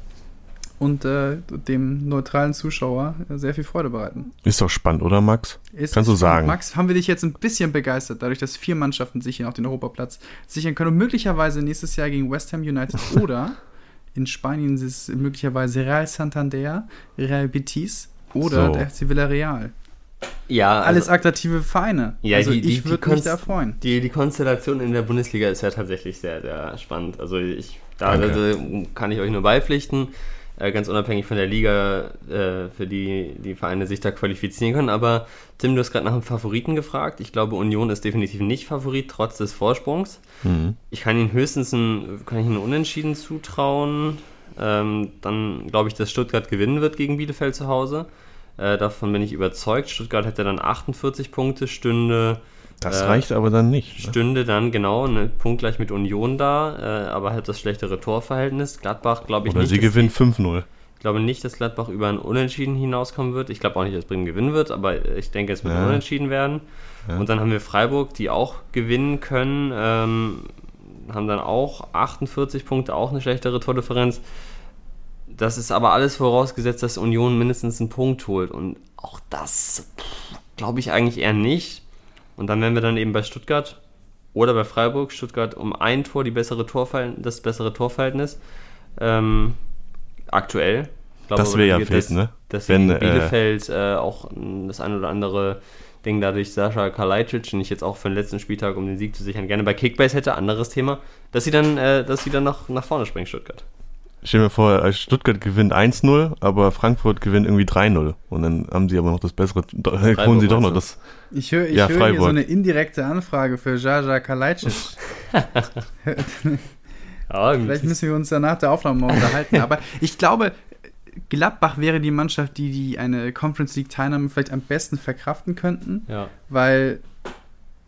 und äh, dem neutralen Zuschauer sehr viel Freude bereiten. Ist doch spannend, oder Max? Ist Kannst du sagen. Max, haben wir dich jetzt ein bisschen begeistert, dadurch, dass vier Mannschaften sich hier auf den Europaplatz sichern können und möglicherweise nächstes Jahr gegen West Ham United [LAUGHS] oder in Spanien ist es möglicherweise Real Santander, Real Betis oder so. der FC Villarreal. Ja, also, alles attraktive Vereine. Ja, also die, die, ich würde mich da freuen. Die, die Konstellation in der Bundesliga ist ja tatsächlich sehr, sehr spannend. Also ich, da also kann ich euch nur beipflichten, äh, ganz unabhängig von der Liga, äh, für die die Vereine sich da qualifizieren können. Aber Tim, du hast gerade nach einem Favoriten gefragt. Ich glaube, Union ist definitiv nicht Favorit, trotz des Vorsprungs. Mhm. Ich kann ihnen höchstens ein, kann ich einen Unentschieden zutrauen. Ähm, dann glaube ich, dass Stuttgart gewinnen wird gegen Bielefeld zu Hause. Äh, davon bin ich überzeugt. Stuttgart hätte dann 48 Punkte, stünde. Das äh, reicht aber dann nicht. Ne? Stünde dann genau ne, punktgleich mit Union da, äh, aber halt das schlechtere Torverhältnis. Gladbach glaube ich Oder nicht. Oder sie gewinnt 5-0. Ich glaube nicht, dass Gladbach über ein Unentschieden hinauskommen wird. Ich glaube auch nicht, dass Bremen gewinnen wird, aber ich denke, es wird ja. ein Unentschieden werden. Ja. Und dann haben wir Freiburg, die auch gewinnen können, ähm, haben dann auch 48 Punkte, auch eine schlechtere Tordifferenz. Das ist aber alles vorausgesetzt, dass Union mindestens einen Punkt holt. Und auch das glaube ich eigentlich eher nicht. Und dann wären wir dann eben bei Stuttgart oder bei Freiburg. Stuttgart um ein Tor die bessere das bessere Torverhältnis. Ähm, aktuell. Glaube, das wäre ja fest, ne? Dass Wenn, äh, Bielefeld äh, auch das ein oder andere Ding dadurch Sascha Kalajdzic, den ich jetzt auch für den letzten Spieltag, um den Sieg zu sichern, gerne bei Kickbase hätte, anderes Thema, dass sie dann, äh, dass sie dann nach, nach vorne springen, Stuttgart. Stell mir vor, äh, Stuttgart gewinnt 1-0, aber Frankfurt gewinnt irgendwie 3-0. Und dann haben sie aber noch das bessere, [LAUGHS] Freiburg holen sie doch noch das. Ich höre ich ja, hör hier so eine indirekte Anfrage für Jaja Kalajdzic. [LAUGHS] [LAUGHS] Vielleicht müssen wir uns ja nach der Aufnahme mal unterhalten. Aber ich glaube, Gladbach wäre die Mannschaft, die, die eine Conference League Teilnahme vielleicht am besten verkraften könnten. Ja. Weil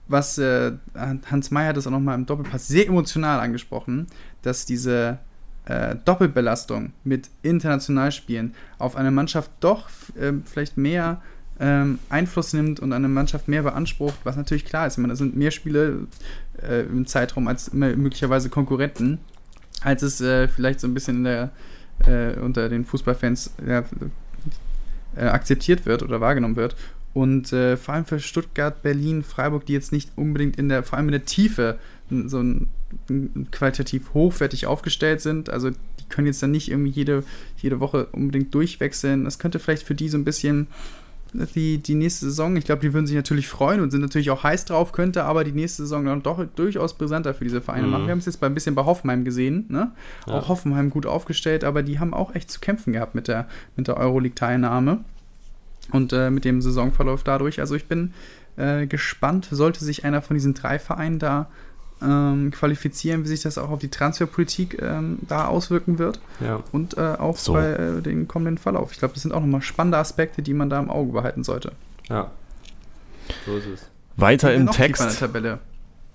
was äh, Hans Meyer hat das auch nochmal im Doppelpass sehr emotional angesprochen, dass diese äh, Doppelbelastung mit international Spielen auf eine Mannschaft doch äh, vielleicht mehr ähm, Einfluss nimmt und eine Mannschaft mehr beansprucht, was natürlich klar ist. Ich meine, es sind mehr Spiele äh, im Zeitraum als möglicherweise Konkurrenten, als es äh, vielleicht so ein bisschen der, äh, unter den Fußballfans ja, äh, akzeptiert wird oder wahrgenommen wird. Und äh, vor allem für Stuttgart, Berlin, Freiburg, die jetzt nicht unbedingt in der, vor allem in der Tiefe so ein, ein qualitativ hochwertig aufgestellt sind. Also die können jetzt dann nicht irgendwie jede, jede Woche unbedingt durchwechseln. Das könnte vielleicht für die so ein bisschen die, die nächste Saison, ich glaube, die würden sich natürlich freuen und sind natürlich auch heiß drauf, könnte aber die nächste Saison dann doch durchaus brisanter für diese Vereine mhm. machen. Wir haben es jetzt bei ein bisschen bei Hoffenheim gesehen, ne? Ja. Auch Hoffenheim gut aufgestellt, aber die haben auch echt zu kämpfen gehabt mit der, mit der Euroleague-Teilnahme und äh, mit dem Saisonverlauf dadurch. Also ich bin äh, gespannt, sollte sich einer von diesen drei Vereinen da ähm, qualifizieren, wie sich das auch auf die Transferpolitik ähm, da auswirken wird. Ja. Und äh, auch so. bei äh, den kommenden Verlauf. Ich glaube, das sind auch nochmal spannende Aspekte, die man da im Auge behalten sollte. Ja. So ist es. Weiter im Text.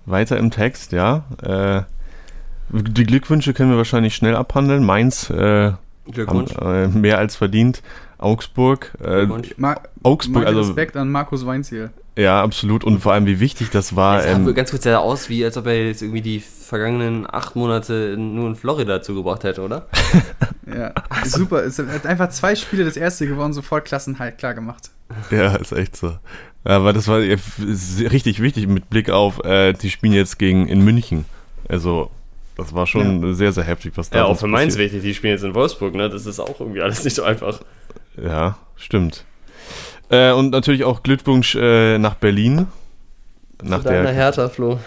Weiter im Text, ja. Äh, die Glückwünsche können wir wahrscheinlich schnell abhandeln. Mainz äh. Haben, äh, mehr als verdient. Augsburg. Äh, Ma Augsburg, also Respekt an Markus Weinziel. Ja, absolut. Und vor allem, wie wichtig das war. Das ähm, ganz kurz ja aus, wie als ob er jetzt irgendwie die vergangenen acht Monate nur in Florida zugebracht hätte, oder? [LAUGHS] ja, super. Es hat einfach zwei Spiele das erste gewonnen, sofort Klassenhalt klar gemacht. Ja, ist echt so. Aber das war richtig wichtig mit Blick auf, äh, die spielen jetzt gegen in München. Also, das war schon ja. sehr, sehr heftig, was da Ja, auch für Mainz wichtig, die spielen jetzt in Wolfsburg, ne? Das ist auch irgendwie alles nicht so einfach. Ja, stimmt. Äh, und natürlich auch Glückwunsch äh, nach Berlin. Nach zu deiner der, Hertha, Flo.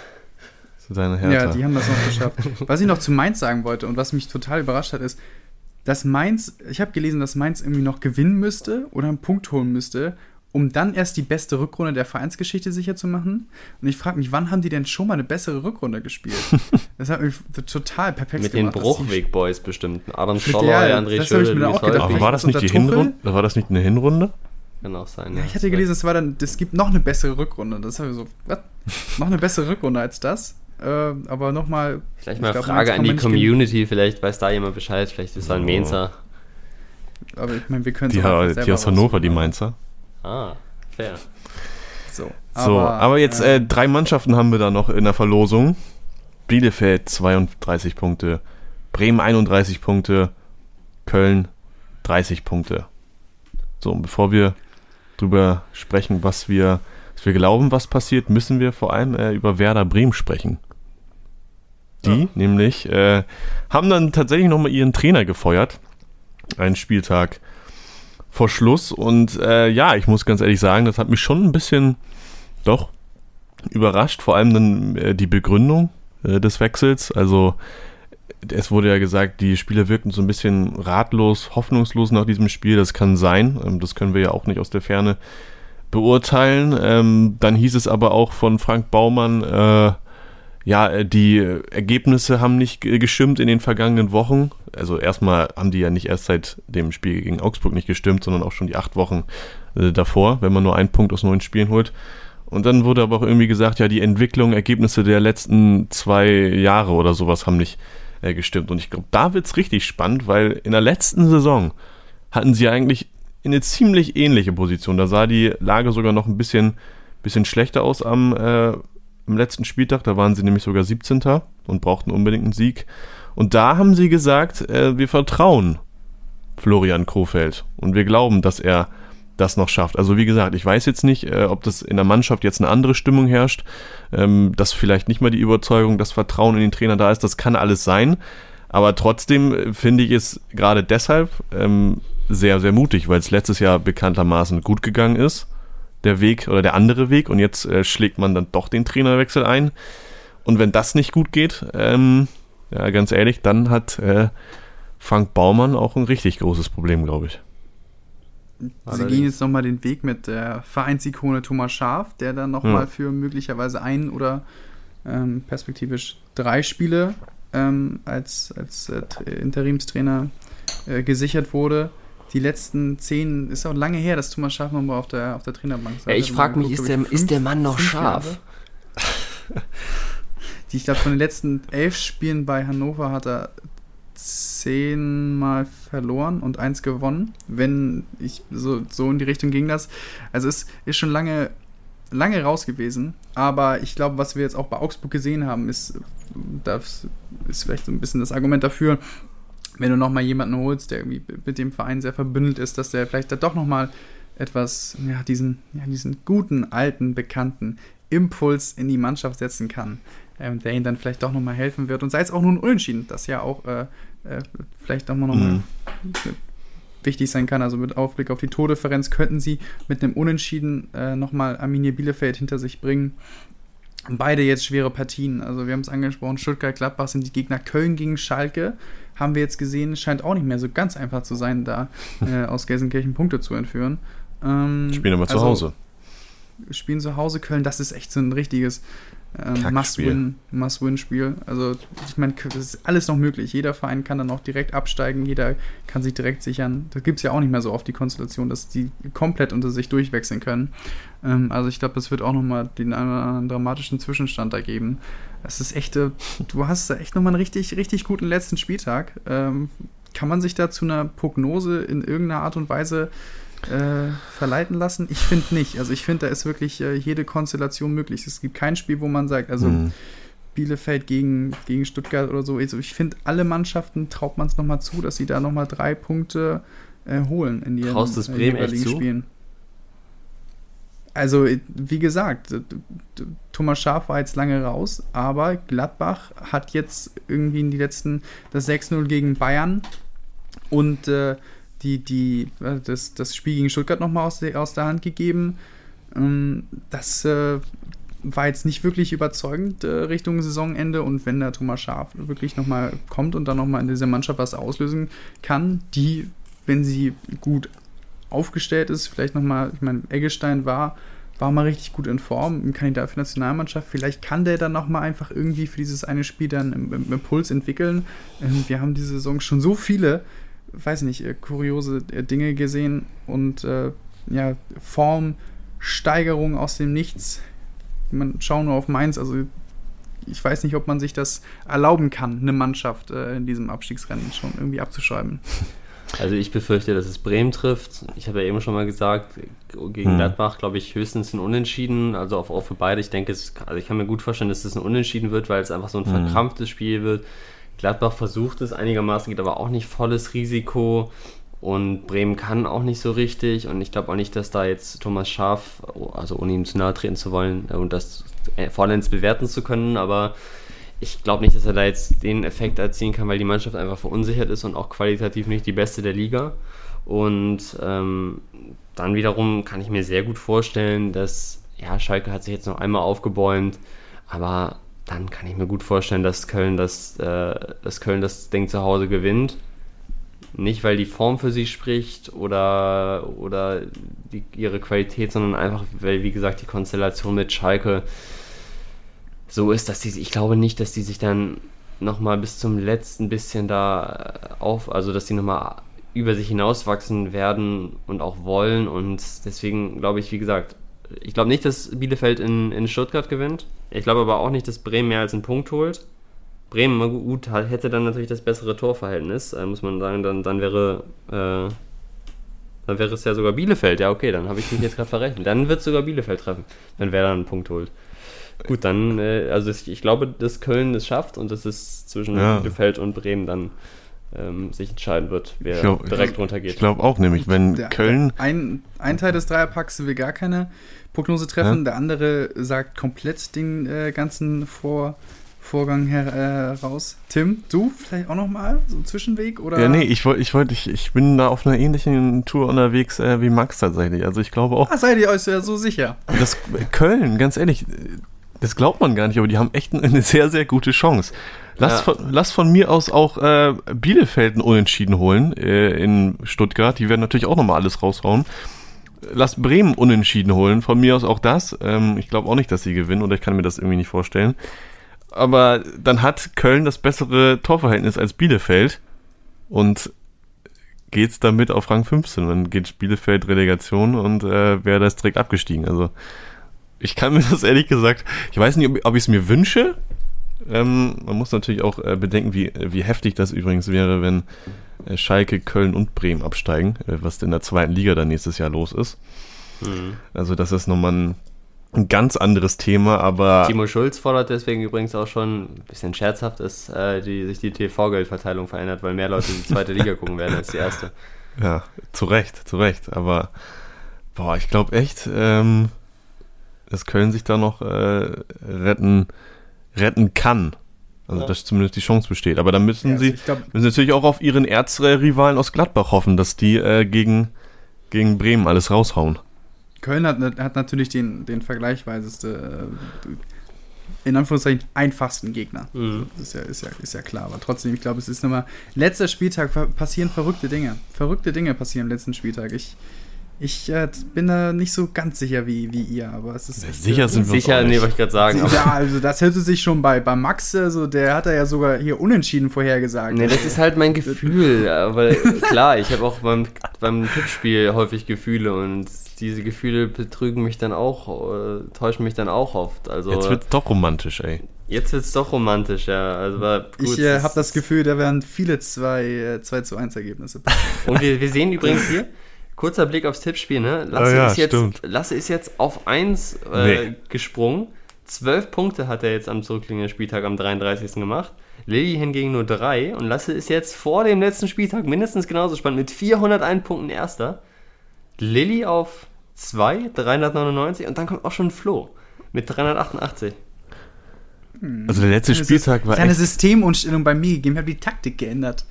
Zu deiner Hertha. Ja, die haben das noch geschafft. was ich noch zu Mainz sagen wollte und was mich total überrascht hat, ist, dass Mainz, ich habe gelesen, dass Mainz irgendwie noch gewinnen müsste oder einen Punkt holen müsste, um dann erst die beste Rückrunde der Vereinsgeschichte sicher zu machen. Und ich frage mich, wann haben die denn schon mal eine bessere Rückrunde gespielt? [LAUGHS] Das hat mich total perplex Mit gemacht. Mit den Bruchweg Boys bestimmt. Adam Scholler, ja, André Schöle, Aber war das nicht die Hinrunde? War das nicht eine Hinrunde? Kann auch sein. Ja, ich hatte gelesen, es war dann, es gibt noch eine bessere Rückrunde. Das habe ich so, was? noch eine bessere Rückrunde als das? Äh, aber nochmal. Vielleicht mal eine Frage an die Community, vielleicht weiß da jemand Bescheid, vielleicht ist es ein Mainzer. Aber ich meine, wir können Die, die aus Hannover, die Mainzer. Ah, fair. So, aber, so, aber jetzt äh, drei Mannschaften haben wir da noch in der Verlosung. Bielefeld 32 Punkte, Bremen 31 Punkte, Köln 30 Punkte. So, und bevor wir drüber sprechen, was wir, was wir glauben, was passiert, müssen wir vor allem äh, über Werder Bremen sprechen. Die ja. nämlich äh, haben dann tatsächlich nochmal ihren Trainer gefeuert. Einen Spieltag vor Schluss. Und äh, ja, ich muss ganz ehrlich sagen, das hat mich schon ein bisschen doch überrascht. Vor allem dann äh, die Begründung äh, des Wechsels. Also es wurde ja gesagt, die Spieler wirkten so ein bisschen ratlos, hoffnungslos nach diesem Spiel. Das kann sein. Ähm, das können wir ja auch nicht aus der Ferne beurteilen. Ähm, dann hieß es aber auch von Frank Baumann, äh, ja, äh, die Ergebnisse haben nicht gestimmt in den vergangenen Wochen. Also erstmal haben die ja nicht erst seit dem Spiel gegen Augsburg nicht gestimmt, sondern auch schon die acht Wochen äh, davor, wenn man nur einen Punkt aus neun Spielen holt. Und dann wurde aber auch irgendwie gesagt, ja, die Entwicklung, Ergebnisse der letzten zwei Jahre oder sowas haben nicht äh, gestimmt. Und ich glaube, da wird es richtig spannend, weil in der letzten Saison hatten sie eigentlich eine ziemlich ähnliche Position. Da sah die Lage sogar noch ein bisschen, bisschen schlechter aus am, äh, am letzten Spieltag. Da waren sie nämlich sogar 17. und brauchten unbedingt einen Sieg. Und da haben sie gesagt, äh, wir vertrauen Florian Krofeld und wir glauben, dass er das noch schafft. Also wie gesagt, ich weiß jetzt nicht, äh, ob das in der Mannschaft jetzt eine andere Stimmung herrscht, ähm, dass vielleicht nicht mal die Überzeugung, das Vertrauen in den Trainer da ist, das kann alles sein. Aber trotzdem äh, finde ich es gerade deshalb ähm, sehr, sehr mutig, weil es letztes Jahr bekanntermaßen gut gegangen ist, der Weg oder der andere Weg, und jetzt äh, schlägt man dann doch den Trainerwechsel ein. Und wenn das nicht gut geht, ähm, ja, ganz ehrlich, dann hat äh, Frank Baumann auch ein richtig großes Problem, glaube ich. Sie gehen jetzt nochmal den Weg mit der Vereinsikone Thomas Schaf, der dann nochmal hm. für möglicherweise ein oder ähm, perspektivisch drei Spiele ähm, als, als äh, Interimstrainer äh, gesichert wurde. Die letzten zehn, ist auch lange her, dass Thomas Schaf nochmal auf der, auf der Trainerbank saß. Ja, ich frage mich, ist der, fünf, ist der Mann noch scharf? [LAUGHS] Die, ich glaube, von den letzten elf Spielen bei Hannover hat er zehnmal verloren und eins gewonnen. Wenn ich so, so in die Richtung ging das. Also es ist schon lange, lange raus gewesen. Aber ich glaube, was wir jetzt auch bei Augsburg gesehen haben, ist, das ist vielleicht so ein bisschen das Argument dafür, wenn du nochmal jemanden holst, der irgendwie mit dem Verein sehr verbündelt ist, dass der vielleicht da doch nochmal etwas, ja, diesen, ja, diesen guten, alten, bekannten Impuls in die Mannschaft setzen kann ähm, der ihnen dann vielleicht doch nochmal helfen wird. Und sei es auch nun unentschieden, das ja auch äh, äh, vielleicht auch mal nochmal mhm. wichtig sein kann. Also mit Aufblick auf die Tordifferenz könnten sie mit einem Unentschieden äh, nochmal Arminia Bielefeld hinter sich bringen. Beide jetzt schwere Partien. Also wir haben es angesprochen, Stuttgart-Gladbach sind die Gegner Köln gegen Schalke. Haben wir jetzt gesehen, scheint auch nicht mehr so ganz einfach zu sein, da äh, aus Gelsenkirchen Punkte zu entführen. Ähm, spielen aber also, zu Hause. Spielen zu Hause Köln, das ist echt so ein richtiges ähm, Must-Win, Must-Win-Spiel. Also ich meine, das ist alles noch möglich. Jeder Verein kann dann auch direkt absteigen, jeder kann sich direkt sichern. Da gibt es ja auch nicht mehr so oft die Konstellation, dass die komplett unter sich durchwechseln können. Ähm, also ich glaube, das wird auch nochmal den einen dramatischen Zwischenstand da geben. Es ist echt, äh, du hast da echt nochmal einen richtig, richtig guten letzten Spieltag. Ähm, kann man sich da zu einer Prognose in irgendeiner Art und Weise äh, verleiten lassen? Ich finde nicht. Also ich finde, da ist wirklich äh, jede Konstellation möglich. Es gibt kein Spiel, wo man sagt, also mhm. Bielefeld gegen, gegen Stuttgart oder so. Also ich finde, alle Mannschaften traut man es nochmal zu, dass sie da nochmal drei Punkte äh, holen in ihren Traust das äh, Bremen echt zu? Spielen. Also, wie gesagt, Thomas Schaaf war jetzt lange raus, aber Gladbach hat jetzt irgendwie in die letzten das 6-0 gegen Bayern und äh, die, die, äh, das, das Spiel gegen Stuttgart nochmal aus, der, aus der Hand gegeben. Ähm, das äh, war jetzt nicht wirklich überzeugend äh, Richtung Saisonende und wenn der Thomas Schaf wirklich nochmal kommt und dann nochmal in dieser Mannschaft was auslösen kann, die, wenn sie gut aufgestellt ist, vielleicht nochmal, ich meine, Eggestein war, war mal richtig gut in Form, ein Kandidat für Nationalmannschaft. Vielleicht kann der dann nochmal einfach irgendwie für dieses eine Spiel dann einen Impuls entwickeln. Ähm, wir haben diese Saison schon so viele weiß nicht, äh, kuriose äh, Dinge gesehen und äh, ja, Formsteigerung aus dem Nichts. Man schaut nur auf Mainz, also ich weiß nicht, ob man sich das erlauben kann, eine Mannschaft äh, in diesem Abstiegsrennen schon irgendwie abzuschreiben. [LAUGHS] Also ich befürchte, dass es Bremen trifft. Ich habe ja eben schon mal gesagt, gegen hm. Gladbach glaube ich höchstens ein Unentschieden, also auch, auch für beide. Ich denke, es, also ich kann mir gut vorstellen, dass es ein Unentschieden wird, weil es einfach so ein hm. verkrampftes Spiel wird. Gladbach versucht es einigermaßen, geht aber auch nicht volles Risiko. Und Bremen kann auch nicht so richtig. Und ich glaube auch nicht, dass da jetzt Thomas Schaaf, also ohne ihm zu nahe treten zu wollen und das vollends bewerten zu können, aber ich glaube nicht, dass er da jetzt den Effekt erzielen kann, weil die Mannschaft einfach verunsichert ist und auch qualitativ nicht die beste der Liga. Und ähm, dann wiederum kann ich mir sehr gut vorstellen, dass, ja, Schalke hat sich jetzt noch einmal aufgebäumt, aber dann kann ich mir gut vorstellen, dass Köln das, äh, dass Köln das Ding zu Hause gewinnt. Nicht, weil die Form für sie spricht oder, oder die, ihre Qualität, sondern einfach, weil, wie gesagt, die Konstellation mit Schalke so ist, dass sie, ich glaube nicht, dass die sich dann nochmal bis zum letzten bisschen da äh, auf, also dass die nochmal über sich hinauswachsen werden und auch wollen und deswegen glaube ich, wie gesagt, ich glaube nicht, dass Bielefeld in, in Stuttgart gewinnt. Ich glaube aber auch nicht, dass Bremen mehr als einen Punkt holt. Bremen gut hätte dann natürlich das bessere Torverhältnis, äh, muss man sagen, dann, dann wäre äh, dann wäre es ja sogar Bielefeld. Ja, okay, dann habe ich mich jetzt gerade verrechnet. Dann wird es sogar Bielefeld treffen, wenn wer dann einen Punkt holt. Gut, dann, äh, also ich glaube, dass Köln es schafft und dass es zwischen ja. Bielefeld und Bremen dann ähm, sich entscheiden wird, wer glaub, direkt runtergeht. Ich glaube auch, nämlich, wenn der, Köln. Der, ein, ein Teil des Dreierpacks will gar keine Prognose treffen, ja. der andere sagt komplett den äh, ganzen Vor. Vorgang heraus. Äh, Tim, du vielleicht auch nochmal so einen Zwischenweg? Oder? Ja, nee, ich wollte, ich, wollt, ich, ich bin da auf einer ähnlichen Tour unterwegs äh, wie Max tatsächlich. Also ich glaube auch. Ah, seid ihr euch ja so sicher? Das Köln, ganz ehrlich, das glaubt man gar nicht, aber die haben echt eine sehr, sehr gute Chance. Lass, ja. von, lass von mir aus auch äh, Bielefeld einen Unentschieden holen äh, in Stuttgart. Die werden natürlich auch nochmal alles raushauen. Lass Bremen unentschieden holen. Von mir aus auch das. Ähm, ich glaube auch nicht, dass sie gewinnen oder ich kann mir das irgendwie nicht vorstellen. Aber dann hat Köln das bessere Torverhältnis als Bielefeld und geht's damit auf Rang 15. Dann geht Bielefeld Relegation und äh, wäre das direkt abgestiegen. Also ich kann mir [LAUGHS] das ehrlich gesagt, ich weiß nicht, ob, ob ich es mir wünsche. Ähm, man muss natürlich auch äh, bedenken, wie, wie heftig das übrigens wäre, wenn äh, Schalke, Köln und Bremen absteigen, äh, was in der zweiten Liga dann nächstes Jahr los ist. Mhm. Also das ist nochmal ein, ein ganz anderes Thema, aber... Timo Schulz fordert deswegen übrigens auch schon, ein bisschen scherzhaft ist, äh, die, sich die TV-Geldverteilung verändert, weil mehr Leute die zweite Liga gucken werden als die erste. [LAUGHS] Ja, zu Recht, zu Recht, aber boah, ich glaube echt... Ähm, dass Köln sich da noch äh, retten, retten kann. Also, ja. dass zumindest die Chance besteht. Aber dann müssen, ja, also sie, glaub, müssen natürlich auch auf ihren Erzrivalen aus Gladbach hoffen, dass die äh, gegen, gegen Bremen alles raushauen. Köln hat, hat natürlich den, den vergleichweiseste, äh, in Anführungszeichen, einfachsten Gegner. Mhm. Das ist ja, ist, ja, ist ja klar. Aber trotzdem, ich glaube, es ist nochmal, letzter Spieltag passieren verrückte Dinge. Verrückte Dinge passieren am letzten Spieltag. Ich, ich äh, bin da nicht so ganz sicher wie, wie ihr, aber es ist. Ja, sicher sind wir Sicher, nee, wollte ich gerade sagen. Ja, also das hörte sich schon bei, bei Max, also der hat er ja sogar hier unentschieden vorhergesagt. Nee, das ist halt mein Gefühl. aber [LAUGHS] klar, ich habe auch beim, beim Tippspiel häufig Gefühle und diese Gefühle betrügen mich dann auch, äh, täuschen mich dann auch oft. Also, Jetzt wird's doch romantisch, ey. Jetzt wird's doch romantisch, ja. Also, gut, ich äh, habe das Gefühl, da werden viele 2 äh, zwei zu 1 Ergebnisse. und wir, wir sehen übrigens hier. Kurzer Blick aufs Tippspiel, ne? Lasse, oh ja, ist, jetzt, Lasse ist jetzt auf 1 äh, nee. gesprungen. 12 Punkte hat er jetzt am zurückliegenden Spieltag am 33. gemacht. Lilly hingegen nur 3 und Lasse ist jetzt vor dem letzten Spieltag mindestens genauso spannend mit 401 Punkten erster. Lilly auf 2, 399 und dann kommt auch schon Flo mit 388. Also der letzte Spieltag war. Eine Systemumstellung bei mir gegeben, ich habe die Taktik geändert.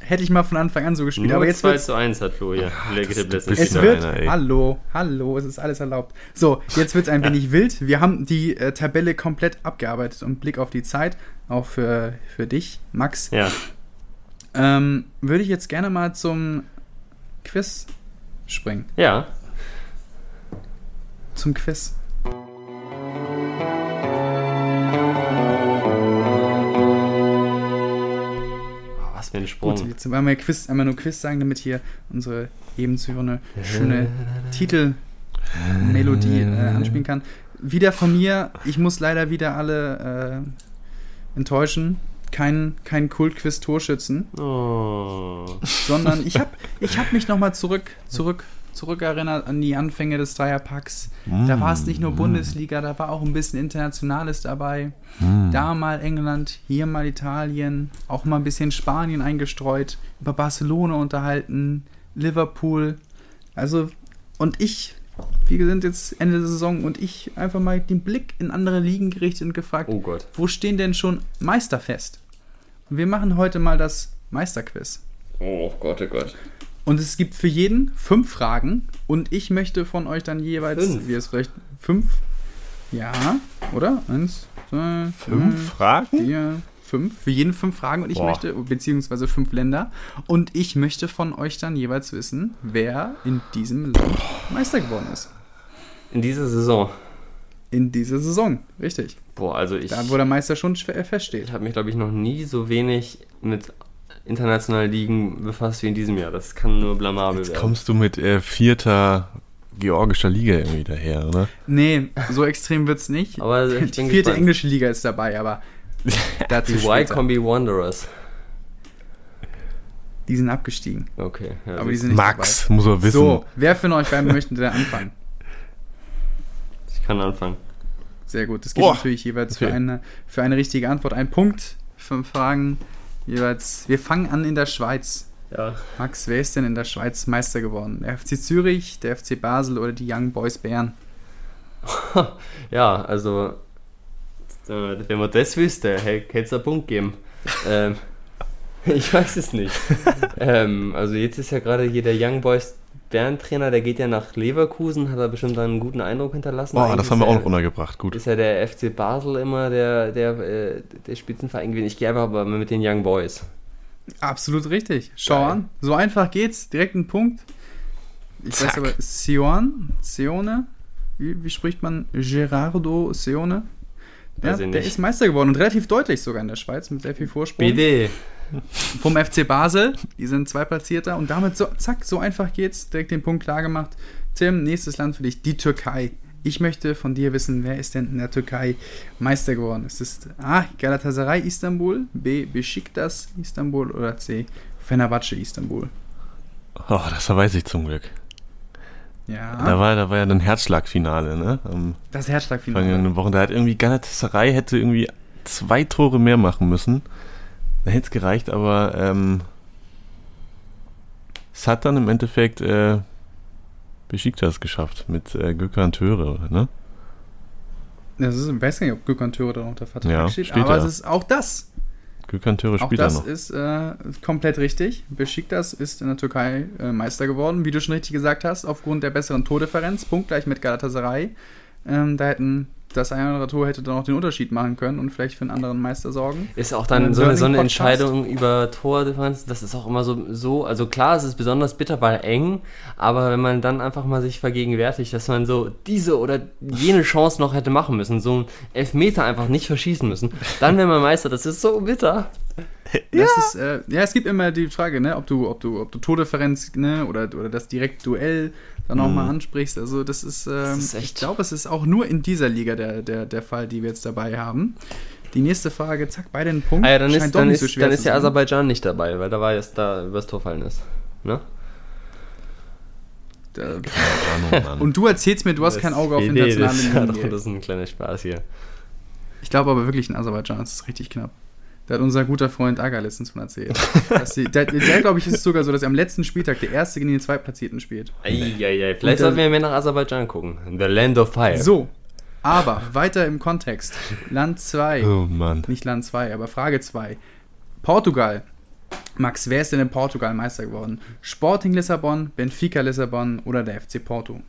hätte ich mal von Anfang an so gespielt. Nur aber jetzt 2 zu 1 hat Flo hier. Es wird. Einer, hallo, hallo, es ist alles erlaubt. So, jetzt wird es ein wenig wild. Wir haben die äh, Tabelle komplett abgearbeitet und Blick auf die Zeit. Auch für, für dich, Max. Ja. Ähm, würde ich jetzt gerne mal zum Quiz springen. Ja. Zum Quiz. Den Sprung. Gut, jetzt einmal, Quiz, einmal nur Quiz sagen, damit hier unsere ebenso eine schöne Titelmelodie äh, anspielen kann. Wieder von mir, ich muss leider wieder alle äh, enttäuschen. Kein, kein Kultquiz-Torschützen. Oh. Sondern ich habe ich hab mich nochmal zurück, zurück zurückerinnert an die Anfänge des Dreierpacks. Mm, da war es nicht nur mm. Bundesliga, da war auch ein bisschen Internationales dabei. Mm. Da mal England, hier mal Italien, auch mal ein bisschen Spanien eingestreut, über Barcelona unterhalten, Liverpool. Also, und ich, wir sind jetzt Ende der Saison und ich einfach mal den Blick in andere Ligen gerichtet und gefragt, oh wo stehen denn schon Meister fest? Und wir machen heute mal das Meisterquiz. Oh Gott, oh Gott. Und es gibt für jeden fünf Fragen und ich möchte von euch dann jeweils, fünf. wie es vielleicht fünf, ja, oder? Eins, zwei, fünf drei, Fragen? Vier, fünf. Für jeden fünf Fragen und ich Boah. möchte, beziehungsweise fünf Länder und ich möchte von euch dann jeweils wissen, wer in diesem Land Meister geworden ist. In dieser Saison. In dieser Saison, richtig. Boah, also ich. Da, wo der Meister schon feststeht. Ich habe mich, glaube ich, noch nie so wenig mit internationalen Ligen befasst wie in diesem Jahr. Das kann nur blamabel Jetzt werden. kommst du mit äh, vierter georgischer Liga irgendwie daher, oder? Nee, so extrem wird es nicht. Aber die vierte gespannt. englische Liga ist dabei, aber [LAUGHS] dazu Die Y-Combi Wanderers. Die sind abgestiegen. Okay. Ja, aber die sind nicht Max, dabei. muss er wissen. So, wer von euch beiden möchte denn anfangen? [LAUGHS] Ich kann anfangen. Sehr gut. Das gibt Boah. natürlich jeweils okay. für, eine, für eine richtige Antwort einen Punkt. Fünf Fragen jeweils. Wir fangen an in der Schweiz. Ja. Max, wer ist denn in der Schweiz Meister geworden? Der FC Zürich, der FC Basel oder die Young Boys Bern? [LAUGHS] ja, also, wenn man das wüsste, hätte es einen Punkt geben. [LAUGHS] ähm, [LAUGHS] ich weiß es nicht. ähm, also, jetzt ist ja gerade hier der Young Boys Bern-Trainer, der geht ja nach Leverkusen, hat er bestimmt einen guten Eindruck hinterlassen. Boah, das haben wir auch noch untergebracht, gut. Ist ja der FC Basel immer der, der, äh, der Spitzenverein gewesen. Ich gehe einfach aber mit den Young Boys. Absolut richtig. Schau Geil. an. So einfach geht's. Direkt ein Punkt. Ich Zack. weiß aber, Sion, Sione, wie, wie, spricht man? Gerardo Sione? Ja, der ist Meister geworden und relativ deutlich sogar in der Schweiz mit sehr viel Vorsprung. BD vom FC Basel. Die sind zwei Platzierter und damit so, zack, so einfach geht's. Direkt den Punkt klar gemacht. Tim, nächstes Land für dich, die Türkei. Ich möchte von dir wissen, wer ist denn in der Türkei Meister geworden? Es ist A. Galatasaray Istanbul, B. Besiktas Istanbul oder C. Fenerbahce Istanbul. Oh, das weiß ich zum Glück. Ja. Da war, da war ja ein Herzschlagfinale, ne? Am das Herzschlagfinale. Wochen. Da hat irgendwie Galatasaray hätte irgendwie zwei Tore mehr machen müssen. Da hätte es gereicht, aber ähm, es hat dann im Endeffekt äh, Besiktas geschafft mit äh, Gökhan Töre, ne? Das ist, ich weiß gar nicht, ob Gökhan Töre da unter Vertrag ja, steht, steht aber ja. es ist auch das. Gökhan Töre spielt auch das noch. ist äh, komplett richtig. Besiktas ist in der Türkei äh, Meister geworden, wie du schon richtig gesagt hast, aufgrund der besseren Tordifferenz, punktgleich mit Galatasaray. Ähm, da hätten das eine oder andere Tor hätte dann auch den Unterschied machen können und vielleicht für einen anderen Meister sorgen. Ist auch dann so eine, so eine Entscheidung über Tordifferenz, das ist auch immer so, so, also klar, es ist besonders bitter, weil eng, aber wenn man dann einfach mal sich vergegenwärtigt, dass man so diese oder jene Chance noch hätte machen müssen, so ein Elfmeter einfach nicht verschießen müssen, dann wäre man Meister, das ist so bitter. Ja. Ist, äh, ja, es gibt immer die Frage, ne, ob du, ob du, ob du Tordifferenz, ne, oder, oder das direkt Duell dann auch mhm. mal ansprichst. Also das ist, ähm, das ist ich glaube, es ist auch nur in dieser Liga der, der, der Fall, die wir jetzt dabei haben. Die nächste Frage, zack, beide einen Punkt. Ah ja, dann Scheint ist, dann ist, so dann ist ja Aserbaidschan nicht dabei, weil da war jetzt da übers Tor fallen ist. Ne? [LAUGHS] und du erzählst mir, du hast das kein Auge auf internationale nee, das, [LAUGHS] das ist ein kleiner Spaß hier. Ich glaube aber wirklich, in Aserbaidschan ist es richtig knapp. Da hat unser guter Freund Aga letztens von erzählt. die, der, der glaube ich, ist sogar so, dass er am letzten Spieltag der Erste gegen den Zweitplatzierten spielt. Eieiei, vielleicht sollten wir mehr nach Aserbaidschan gucken. The Land of Fire. So, aber weiter im Kontext. Land 2. Oh Mann. Nicht Land 2, aber Frage 2. Portugal. Max, wer ist denn in Portugal Meister geworden? Sporting Lissabon, Benfica Lissabon oder der FC Porto?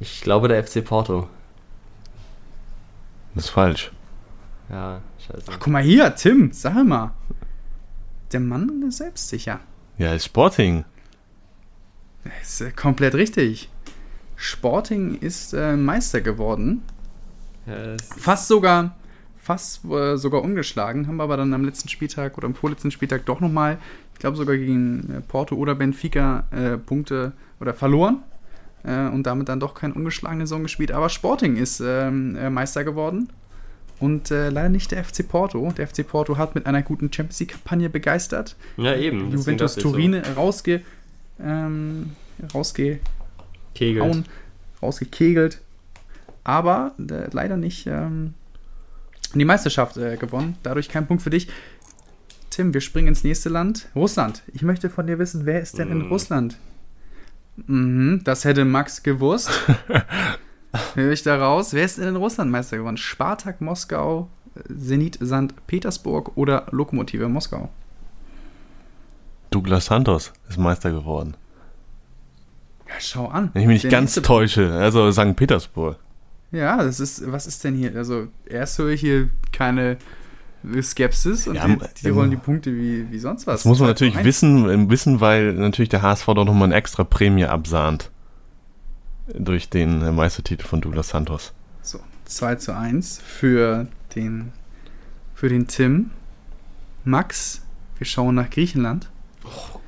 Ich glaube der FC Porto. Das ist falsch. Ja, scheiße. Ach, guck mal hier, Tim, sag mal. Der Mann ist selbstsicher. Ja, ist Sporting. Das ist äh, komplett richtig. Sporting ist äh, Meister geworden. Ja, fast sogar, fast äh, sogar ungeschlagen, haben aber dann am letzten Spieltag oder am vorletzten Spieltag doch nochmal, ich glaube sogar gegen äh, Porto oder Benfica äh, Punkte oder verloren äh, und damit dann doch keine ungeschlagene Saison gespielt. Aber Sporting ist ähm, äh, Meister geworden und äh, leider nicht der FC Porto. Der FC Porto hat mit einer guten Champions League-Kampagne begeistert. Ja, eben. Juventus Turin so. rausge, ähm, rausge Hauen, rausgekegelt. Aber äh, leider nicht ähm, die Meisterschaft äh, gewonnen. Dadurch kein Punkt für dich. Tim, wir springen ins nächste Land. Russland. Ich möchte von dir wissen, wer ist denn mm. in Russland? Mhm, das hätte Max gewusst. [LAUGHS] [LAUGHS] Höre ich da raus. Wer ist denn in Russland Meister geworden? Spartak Moskau, Zenit St. Petersburg oder Lokomotive Moskau? Douglas Santos ist Meister geworden. Ja, schau an. Wenn ich mich nicht ganz täusche, also St. Petersburg. Ja, das ist, was ist denn hier? Also, erst höre ich hier keine Skepsis und ja, die, die rollen die Punkte wie, wie sonst was. Das muss man natürlich wissen, wissen, weil natürlich der HSV doch nochmal eine extra Prämie absahnt. Durch den Meistertitel von Douglas Santos. So, 2 zu 1 für den, für den Tim. Max, wir schauen nach Griechenland. Oh.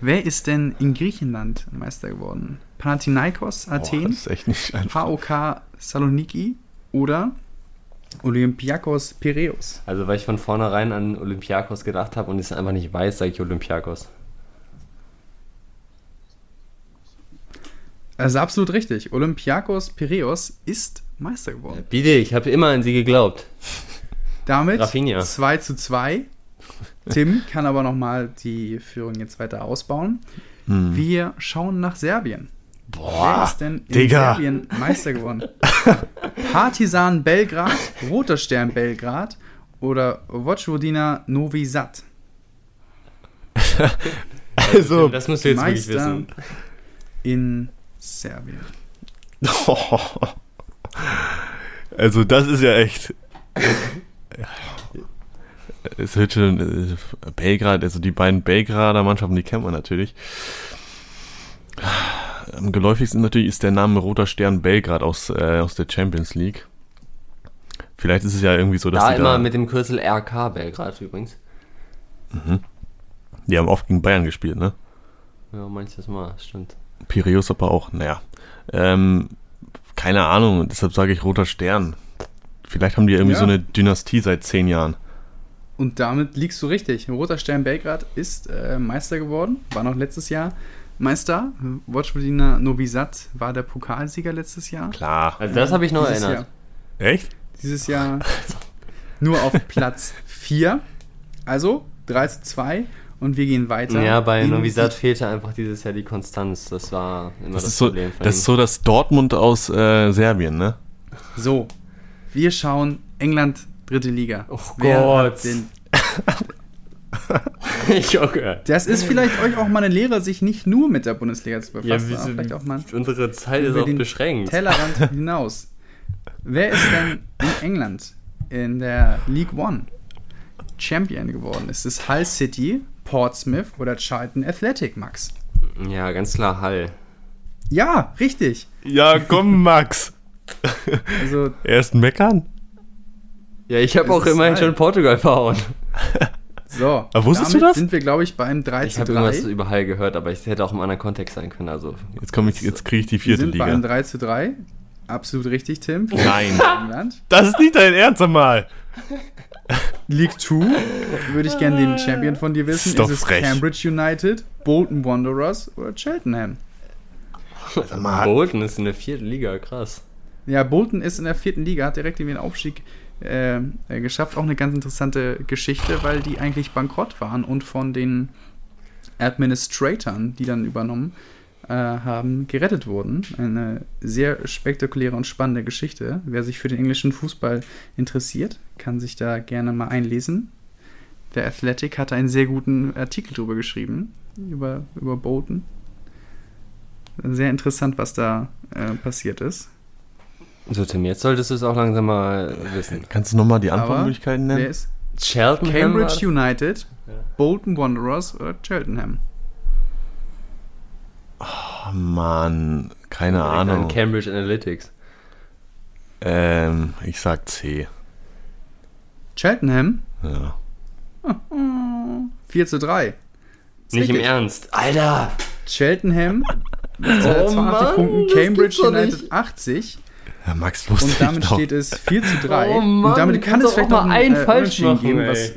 Wer ist denn in Griechenland Meister geworden? Panathinaikos Athen, oh, das ist echt nicht HOK Saloniki oder Olympiakos Piräus. Also, weil ich von vornherein an Olympiakos gedacht habe und es einfach nicht weiß, sage ich Olympiakos. Also absolut richtig. Olympiakos Piräus ist Meister geworden. Ja, bitte, ich habe immer an sie geglaubt. Damit Rafinha. 2 zu 2. Tim kann aber nochmal die Führung jetzt weiter ausbauen. Hm. Wir schauen nach Serbien. Boah, Wer ist denn in Digga. Serbien Meister geworden? [LAUGHS] Partizan Belgrad, Roter Stern Belgrad oder Vojvodina Novi Sad? [LAUGHS] also, das musst du jetzt Meister wirklich wissen. In Serbien. [LAUGHS] Also, das ist ja echt. es wird schon. Äh, Belgrad, also die beiden Belgrader Mannschaften, die kennt man natürlich am geläufigsten natürlich ist der Name Roter Stern Belgrad aus, äh, aus der Champions League. Vielleicht ist es ja irgendwie so, dass da immer da mit dem Kürzel RK Belgrad übrigens. Mhm. Die haben oft gegen Bayern gespielt, ne? Ja, manches Mal, stimmt. Piraeus aber auch, naja. Ähm, keine Ahnung, deshalb sage ich Roter Stern. Vielleicht haben die irgendwie ja. so eine Dynastie seit zehn Jahren. Und damit liegst du richtig. Roter Stern Belgrad ist äh, Meister geworden, war noch letztes Jahr Meister. Watchbediener Novi Sad war der Pokalsieger letztes Jahr. Klar. Also das habe ich noch Dieses erinnert. Jahr, Echt? Dieses Jahr [LAUGHS] nur auf Platz 4. Also 3 zu 2 und wir gehen weiter. Ja, bei Novi Sad fehlte einfach dieses Jahr die Konstanz. Das war immer das, das Problem. So, das ist so das Dortmund aus äh, Serbien, ne? So, wir schauen England, dritte Liga. Oh Wer Gott. den [LAUGHS] ich auch gehört. Das ist vielleicht euch auch mal eine Lehre, sich nicht nur mit der Bundesliga zu befassen. Ja, vielleicht auch mal unsere Zeit ist auch beschränkt. Tellerrand [LAUGHS] hinaus. Wer ist denn in England in der League One Champion geworden? Ist es Hull City, Portsmouth oder Charlton Athletic, Max? Ja, ganz klar Hull. Ja, richtig. Ja, komm, Max. [LAUGHS] also, Erst meckern? Ja, ich habe auch immerhin schon Portugal verhauen. So, [LAUGHS] aber wusstest du das? sind wir, glaube ich, beim 3 ich zu 3. Ich habe irgendwas überall gehört, aber ich hätte auch im anderen Kontext sein können. Also, jetzt ich, jetzt kriege ich die vierte wir sind Liga. beim 3 zu 3. Absolut richtig, Tim. Nein. das ist nicht dein Ernst einmal. [LAUGHS] League 2 würde ich gerne den Champion von dir wissen. Ist, ist es frech. Cambridge United, Bolton Wanderers oder Cheltenham? Bolton ist in der vierten Liga, krass. Ja, Bolton ist in der vierten Liga, hat direkt irgendwie den Aufstieg äh, äh, geschafft. Auch eine ganz interessante Geschichte, weil die eigentlich bankrott waren und von den Administratoren, die dann übernommen äh, haben, gerettet wurden. Eine sehr spektakuläre und spannende Geschichte. Wer sich für den englischen Fußball interessiert, kann sich da gerne mal einlesen. Der Athletic hatte einen sehr guten Artikel darüber geschrieben, über, über Bolton. Sehr interessant, was da äh, passiert ist. So, Tim, jetzt solltest du es auch langsam mal wissen. Kannst du nochmal die Antwortmöglichkeiten nennen? Wer ist Cheltenham Cambridge United, ja. Bolton Wanderers oder Cheltenham? Oh, Mann, keine Ahnung. An Cambridge Analytics. Ähm, ich sag C. Cheltenham? Ja. 4 zu 3. Nicht im Ernst. Alter! Cheltenham [LAUGHS] mit äh, 82 Mann, Punkten, Cambridge United 80. Ja, Max wusste Und damit steht es 4 zu 3. Oh Mann, und damit kann es vielleicht noch ein äh, falsch machen, geben, was,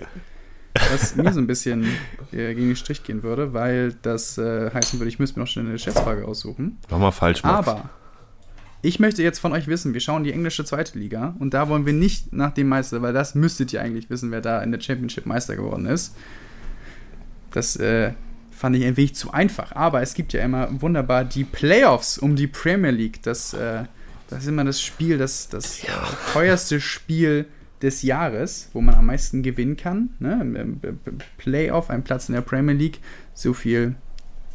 was mir so ein bisschen äh, gegen den Strich gehen würde, weil das äh, heißen würde, ich müsste mir noch schnell eine Schätzfrage aussuchen. Mach mal falsch, Max. Aber ich möchte jetzt von euch wissen, wir schauen die englische zweite Liga und da wollen wir nicht nach dem Meister, weil das müsstet ihr eigentlich wissen, wer da in der Championship Meister geworden ist. Das äh, fand ich ein wenig zu einfach. Aber es gibt ja immer wunderbar die Playoffs um die Premier League. Das, äh, das ist immer das Spiel, das, das ja. teuerste Spiel des Jahres, wo man am meisten gewinnen kann. Ne? Playoff, ein Platz in der Premier League, so viel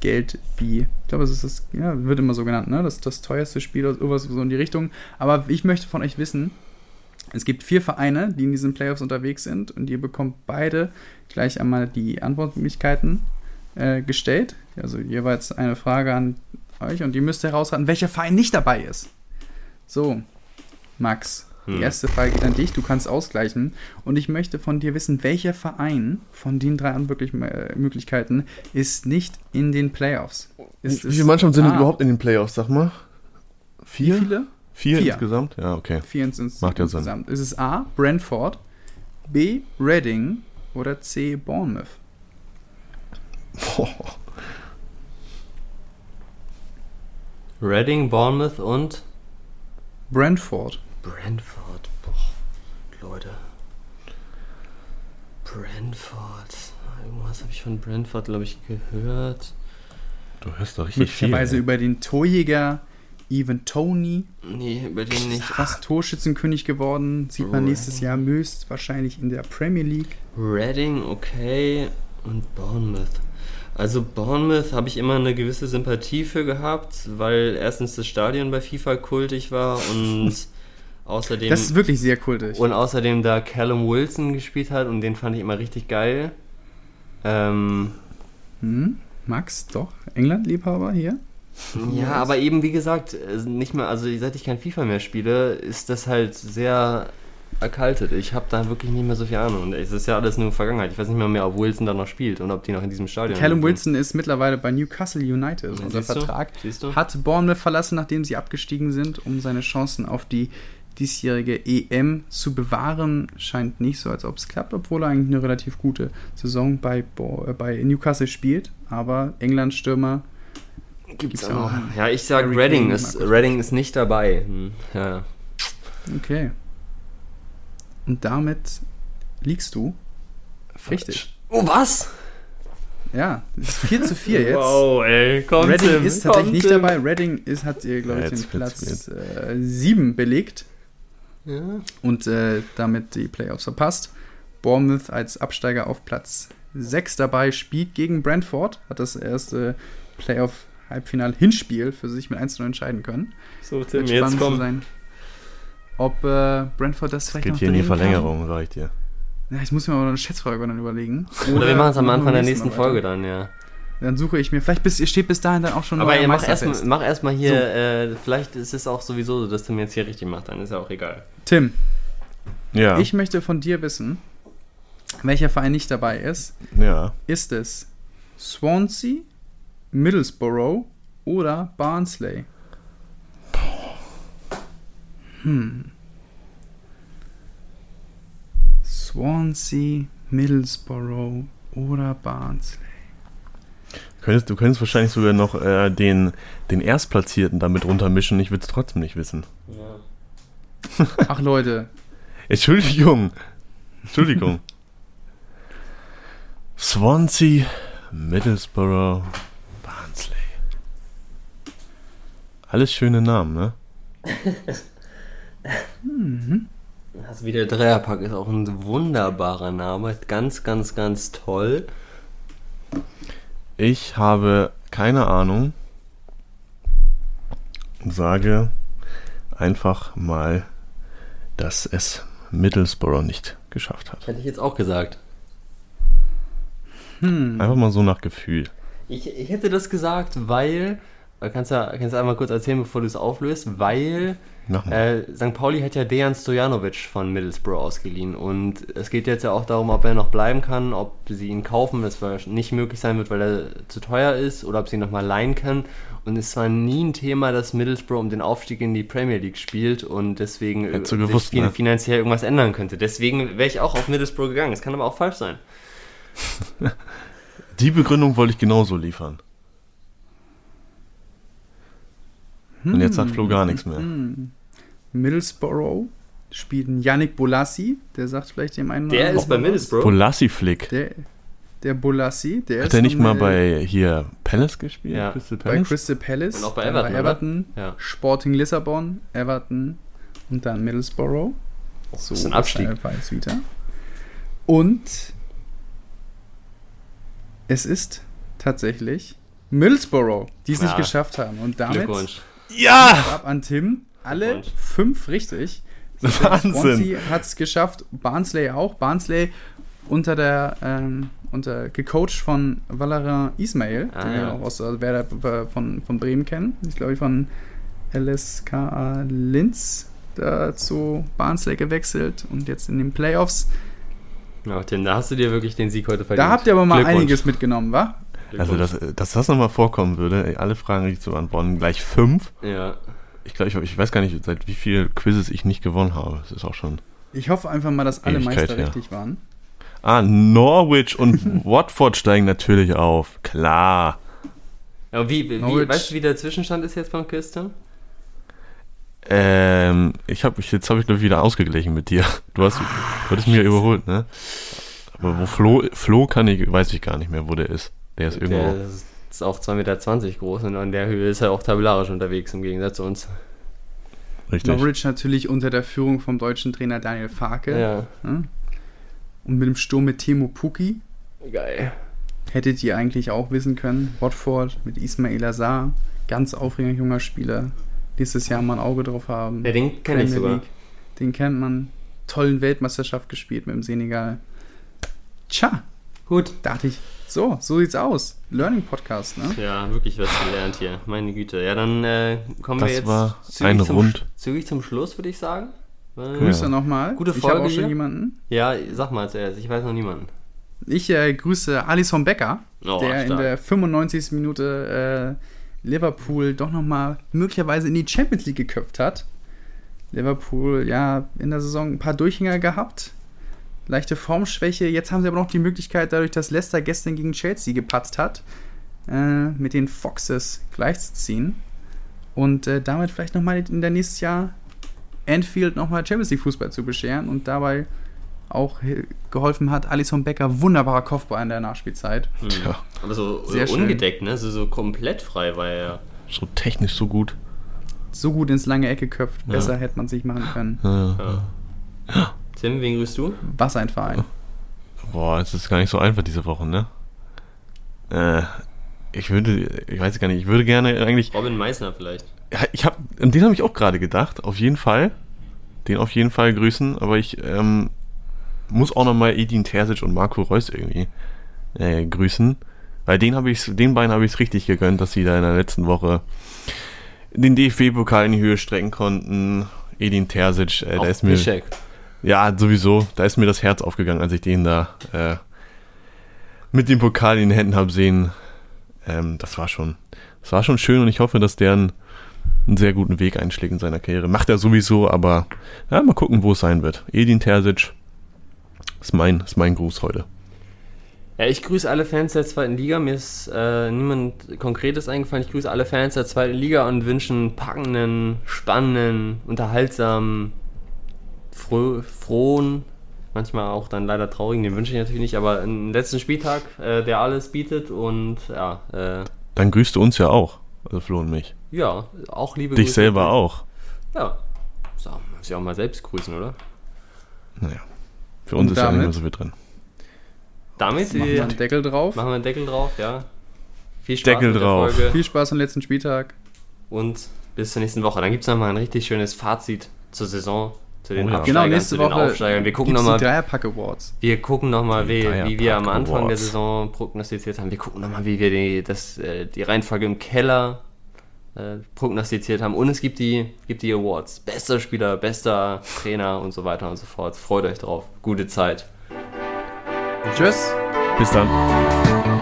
Geld wie, ich glaube, es ist das, ja, wird immer so genannt, ne? Das, das teuerste Spiel oder sowas so in die Richtung. Aber ich möchte von euch wissen, es gibt vier Vereine, die in diesen Playoffs unterwegs sind und ihr bekommt beide gleich einmal die Antwortmöglichkeiten äh, gestellt. Also jeweils eine Frage an euch und ihr müsst herausraten, welcher Verein nicht dabei ist. So, Max, die hm. erste Frage geht an dich, du kannst ausgleichen. Und ich möchte von dir wissen, welcher Verein von den drei Antwortmöglichkeiten ist nicht in den Playoffs? Ist Wie viele Mannschaften sind ah, überhaupt in den Playoffs, sag mal? Vier? Wie viele? Vier, Vier, insgesamt? Ja, okay. Vier ins, ins, Macht ja insgesamt. Sinn. Ist es A, Brentford, B, Reading oder C, Bournemouth? Boah. Reading, Bournemouth und Brentford. Brentford, boah, Leute. Brentford. Irgendwas habe ich von Brentford, glaube ich, gehört. Du hörst doch richtig Möglicherweise viel, über den Torjäger Even Tony. Nee, über den nicht. Fast Torschützenkönig geworden. Sieht man nächstes Jahr Möst wahrscheinlich in der Premier League. Reading, okay. Und Bournemouth. Also Bournemouth habe ich immer eine gewisse Sympathie für gehabt, weil erstens das Stadion bei FIFA kultig war und [LAUGHS] außerdem... Das ist wirklich sehr kultig. Und außerdem da Callum Wilson gespielt hat und den fand ich immer richtig geil. Ähm, hm, Max, doch, England-Liebhaber hier? Ja, aber eben wie gesagt, äh, nicht mehr, also seit ich kein FIFA mehr spiele, ist das halt sehr erkaltet. Ich habe da wirklich nicht mehr so viel Ahnung. Und es ist ja alles nur Vergangenheit. Ich weiß nicht mehr, mehr, ob Wilson da noch spielt und ob die noch in diesem Stadion Callum Wilson ist mittlerweile bei Newcastle United. Unser Vertrag du? hat Bournemouth verlassen, nachdem sie abgestiegen sind, um seine Chancen auf die diesjährige EM zu bewahren. Scheint nicht so, als ob es klappt, obwohl er eigentlich eine relativ gute Saison bei, Bo äh, bei Newcastle spielt. Aber England-Stürmer gibt es auch. Ja, ich sage Redding ist, Redding ist nicht dabei. Hm, ja. Okay. Und damit liegst du richtig. Oh, was? Ja, 4 zu 4 jetzt. Wow, ey, kommt Redding Tim, ist tatsächlich nicht dabei. Redding ist, hat, glaube ich, den Platz äh, 7 belegt. Ja. Und äh, damit die Playoffs verpasst. Bournemouth als Absteiger auf Platz 6 dabei, spielt gegen Brentford, hat das erste Playoff-Halbfinal-Hinspiel für sich mit 1 zu 0 entscheiden können. So, Tim, jetzt kommt. Sein ob äh, Brentford das vielleicht Geht noch hier in die Verlängerung, sag ich dir. Ja, ich muss mir aber eine Schätzfrage dann überlegen. Oder, Oder wir machen es am Anfang der nächsten Folge dann, ja. Dann suche ich mir, vielleicht bis, steht bis dahin dann auch schon. Aber ihr macht erstmal mach erst hier, so. äh, vielleicht ist es auch sowieso so, dass Tim jetzt hier richtig macht, dann ist ja auch egal. Tim. Ja. Ich möchte von dir wissen, welcher Verein nicht dabei ist. Ja. Ist es Swansea, Middlesbrough oder Barnsley? Hm. Swansea, Middlesbrough oder Barnsley. Du könntest, du könntest wahrscheinlich sogar noch äh, den, den Erstplatzierten damit runtermischen. Ich würde es trotzdem nicht wissen. Ja. Ach Leute. [LAUGHS] Entschuldigung. Entschuldigung. Swansea, Middlesbrough, Barnsley. Alles schöne Namen, ne? Mhm. [LAUGHS] Das wieder Dreierpack ist auch ein wunderbarer Name. Ganz, ganz, ganz toll. Ich habe keine Ahnung. Sage einfach mal, dass es Middlesbrough nicht geschafft hat. Hätte ich jetzt auch gesagt. Hm. Einfach mal so nach Gefühl. Ich, ich hätte das gesagt, weil. Kannst du, kannst du einmal kurz erzählen, bevor du es auflöst? Weil Äh, St. Pauli hat ja Dejan Stojanovic von Middlesbrough ausgeliehen und es geht jetzt ja auch darum, ob er noch bleiben kann, ob sie ihn kaufen, das nicht möglich sein wird, weil er zu teuer ist oder ob sie ihn nochmal leihen können. Und es war nie ein Thema, dass Middlesbrough um den Aufstieg in die Premier League spielt und deswegen gewusst, fin ne? finanziell irgendwas ändern könnte. Deswegen wäre ich auch auf Middlesbrough gegangen. Das kann aber auch falsch sein. [LAUGHS] die Begründung wollte ich genauso liefern. Und jetzt sagt Flo gar nichts mehr. Hm. Middlesbrough spielt Yannick Bolassi, der sagt vielleicht dem einen Der ist bei Middlesbrough. Bolassi-Flick. Der, der Bolassi, der Hat ist. der nicht mal bei hier Palace gespielt? Ja. Crystal Palace? Bei Crystal Palace. Und auch bei Everton. Bei Everton ja. Sporting Lissabon, Everton und dann Middlesbrough. Oh, so, das ist ein Abstieg. Wieder. Und es ist tatsächlich Middlesbrough, die es ja. nicht geschafft haben. Und damit ja! ab an Tim. Alle fünf richtig. [LAUGHS] Wahnsinn. hat es geschafft, Barnsley auch. Barnsley unter der, ähm, unter, gecoacht von Valerian Ismail, ah, den ja. wir auch aus also Werder von, von Bremen kennen. Ich glaube, von LSKA Linz zu Barnsley gewechselt und jetzt in den Playoffs. Ja, Tim, da hast du dir wirklich den Sieg heute verdient. Da habt ihr aber mal einiges mitgenommen, wa? Also, dass, dass das nochmal vorkommen würde, alle Fragen richtig zu beantworten, gleich fünf. Ja. Ich glaube, ich, ich, weiß gar nicht, seit wie vielen Quizzes ich nicht gewonnen habe. Das ist auch schon. Ich hoffe einfach mal, dass alle Ewigkeit, Meister ja. richtig waren. Ah, Norwich und [LAUGHS] Watford steigen natürlich auf. Klar. Aber wie, wie weißt du, wie der Zwischenstand ist jetzt beim Christian? Ähm, ich habe jetzt habe ich glaube wieder ausgeglichen mit dir. Du hast, du hattest mir überholt, ne? Aber wo Flo, Flo kann ich, weiß ich gar nicht mehr, wo der ist. Der ist irgendwo. Der ist auch 2,20 Meter groß und an der Höhe ist er auch tabellarisch unterwegs im Gegensatz zu uns. Richtig. Norwich natürlich unter der Führung vom deutschen Trainer Daniel Farke. Ja. Und mit dem Sturm mit Timo Puki. Geil. Hättet ihr eigentlich auch wissen können. Watford mit Ismail Azar. Ganz aufregender junger Spieler. Nächstes Jahr mal ein Auge drauf haben. Ja, den kenne ich sogar. League. Den kennt man. Tollen Weltmeisterschaft gespielt mit dem Senegal. Tja. Gut. Dachte ich, so, so sieht's aus. Learning Podcast, ne? Ja, wirklich was gelernt hier. Meine Güte. Ja, dann äh, kommen das wir jetzt war ein zum, Rund. zügig zum Schluss, würde ich sagen. Grüße ja. nochmal. Gute Folge. Ich auch schon jemanden. Ja, sag mal zuerst. Ich weiß noch niemanden. Ich äh, grüße Alison Becker, oh, der stark. in der 95. Minute äh, Liverpool doch nochmal möglicherweise in die Champions League geköpft hat. Liverpool, ja, in der Saison ein paar Durchhänger gehabt leichte Formschwäche. Jetzt haben sie aber noch die Möglichkeit, dadurch, dass Leicester gestern gegen Chelsea gepatzt hat, äh, mit den Foxes gleichzuziehen. Und äh, damit vielleicht nochmal in der nächsten Jahr Anfield nochmal Champions League Fußball zu bescheren und dabei auch geholfen hat, Alison Becker, wunderbarer Kopfball in der Nachspielzeit. Mhm. Ja. Aber so, Sehr ungedeckt, ne? So, so komplett frei war er. So technisch so gut. So gut ins lange Ecke köpft. Besser ja. hätte man sich machen können. Ja. ja. Tim, wen grüßt du? Was ein Verein. Boah, es ist gar nicht so einfach diese Woche, ne? Äh, ich würde, ich weiß gar nicht, ich würde gerne eigentlich. Robin Meissner vielleicht. Ja, ich habe, an den habe ich auch gerade gedacht, auf jeden Fall. Den auf jeden Fall grüßen, aber ich ähm, muss auch nochmal Edin Terzic und Marco Reus irgendwie äh, grüßen. Weil den habe ich, den beiden habe ich es richtig gegönnt, dass sie da in der letzten Woche den DFB-Pokal in die Höhe strecken konnten. Edin Terzic, äh, der ist mir. Pischek. Ja, sowieso. Da ist mir das Herz aufgegangen, als ich den da äh, mit dem Pokal in den Händen habe sehen. Ähm, das war schon, das war schon schön und ich hoffe, dass der einen, einen, sehr guten Weg einschlägt in seiner Karriere. Macht er sowieso, aber ja, mal gucken, wo es sein wird. Edin Terzic ist mein, ist mein Gruß heute. Ja, ich grüße alle Fans der zweiten Liga. Mir ist äh, niemand Konkretes eingefallen. Ich grüße alle Fans der zweiten Liga und wünsche einen packenden, spannenden, unterhaltsamen froh, frohen, manchmal auch dann leider traurigen, den wünsche ich natürlich nicht, aber einen letzten Spieltag, äh, der alles bietet und ja. Äh, dann grüßt du uns ja auch, also Flo und mich. Ja, auch liebe Dich Grüße selber auch. Ja, so, muss ich auch mal selbst grüßen, oder? Naja, für uns und ist damit, ja nicht mehr so viel drin. Damit machen wir einen Deckel drauf. Machen wir einen Deckel drauf, ja. Viel Spaß Deckel drauf. Folge. Viel Spaß am letzten Spieltag. Und bis zur nächsten Woche. Dann gibt es nochmal ein richtig schönes Fazit zur Saison zu den oh, ja. Genau, nächste Woche Aufsteigern. Wir gucken nochmal. Dreierpack Awards. Wir gucken nochmal, wie, wie wir am Anfang Awards. der Saison prognostiziert haben. Wir gucken nochmal, wie wir die, das, äh, die Reihenfolge im Keller äh, prognostiziert haben. Und es gibt die, gibt die Awards. Bester Spieler, bester Trainer und so weiter und so fort. Freut euch drauf. Gute Zeit. Tschüss. Bis dann.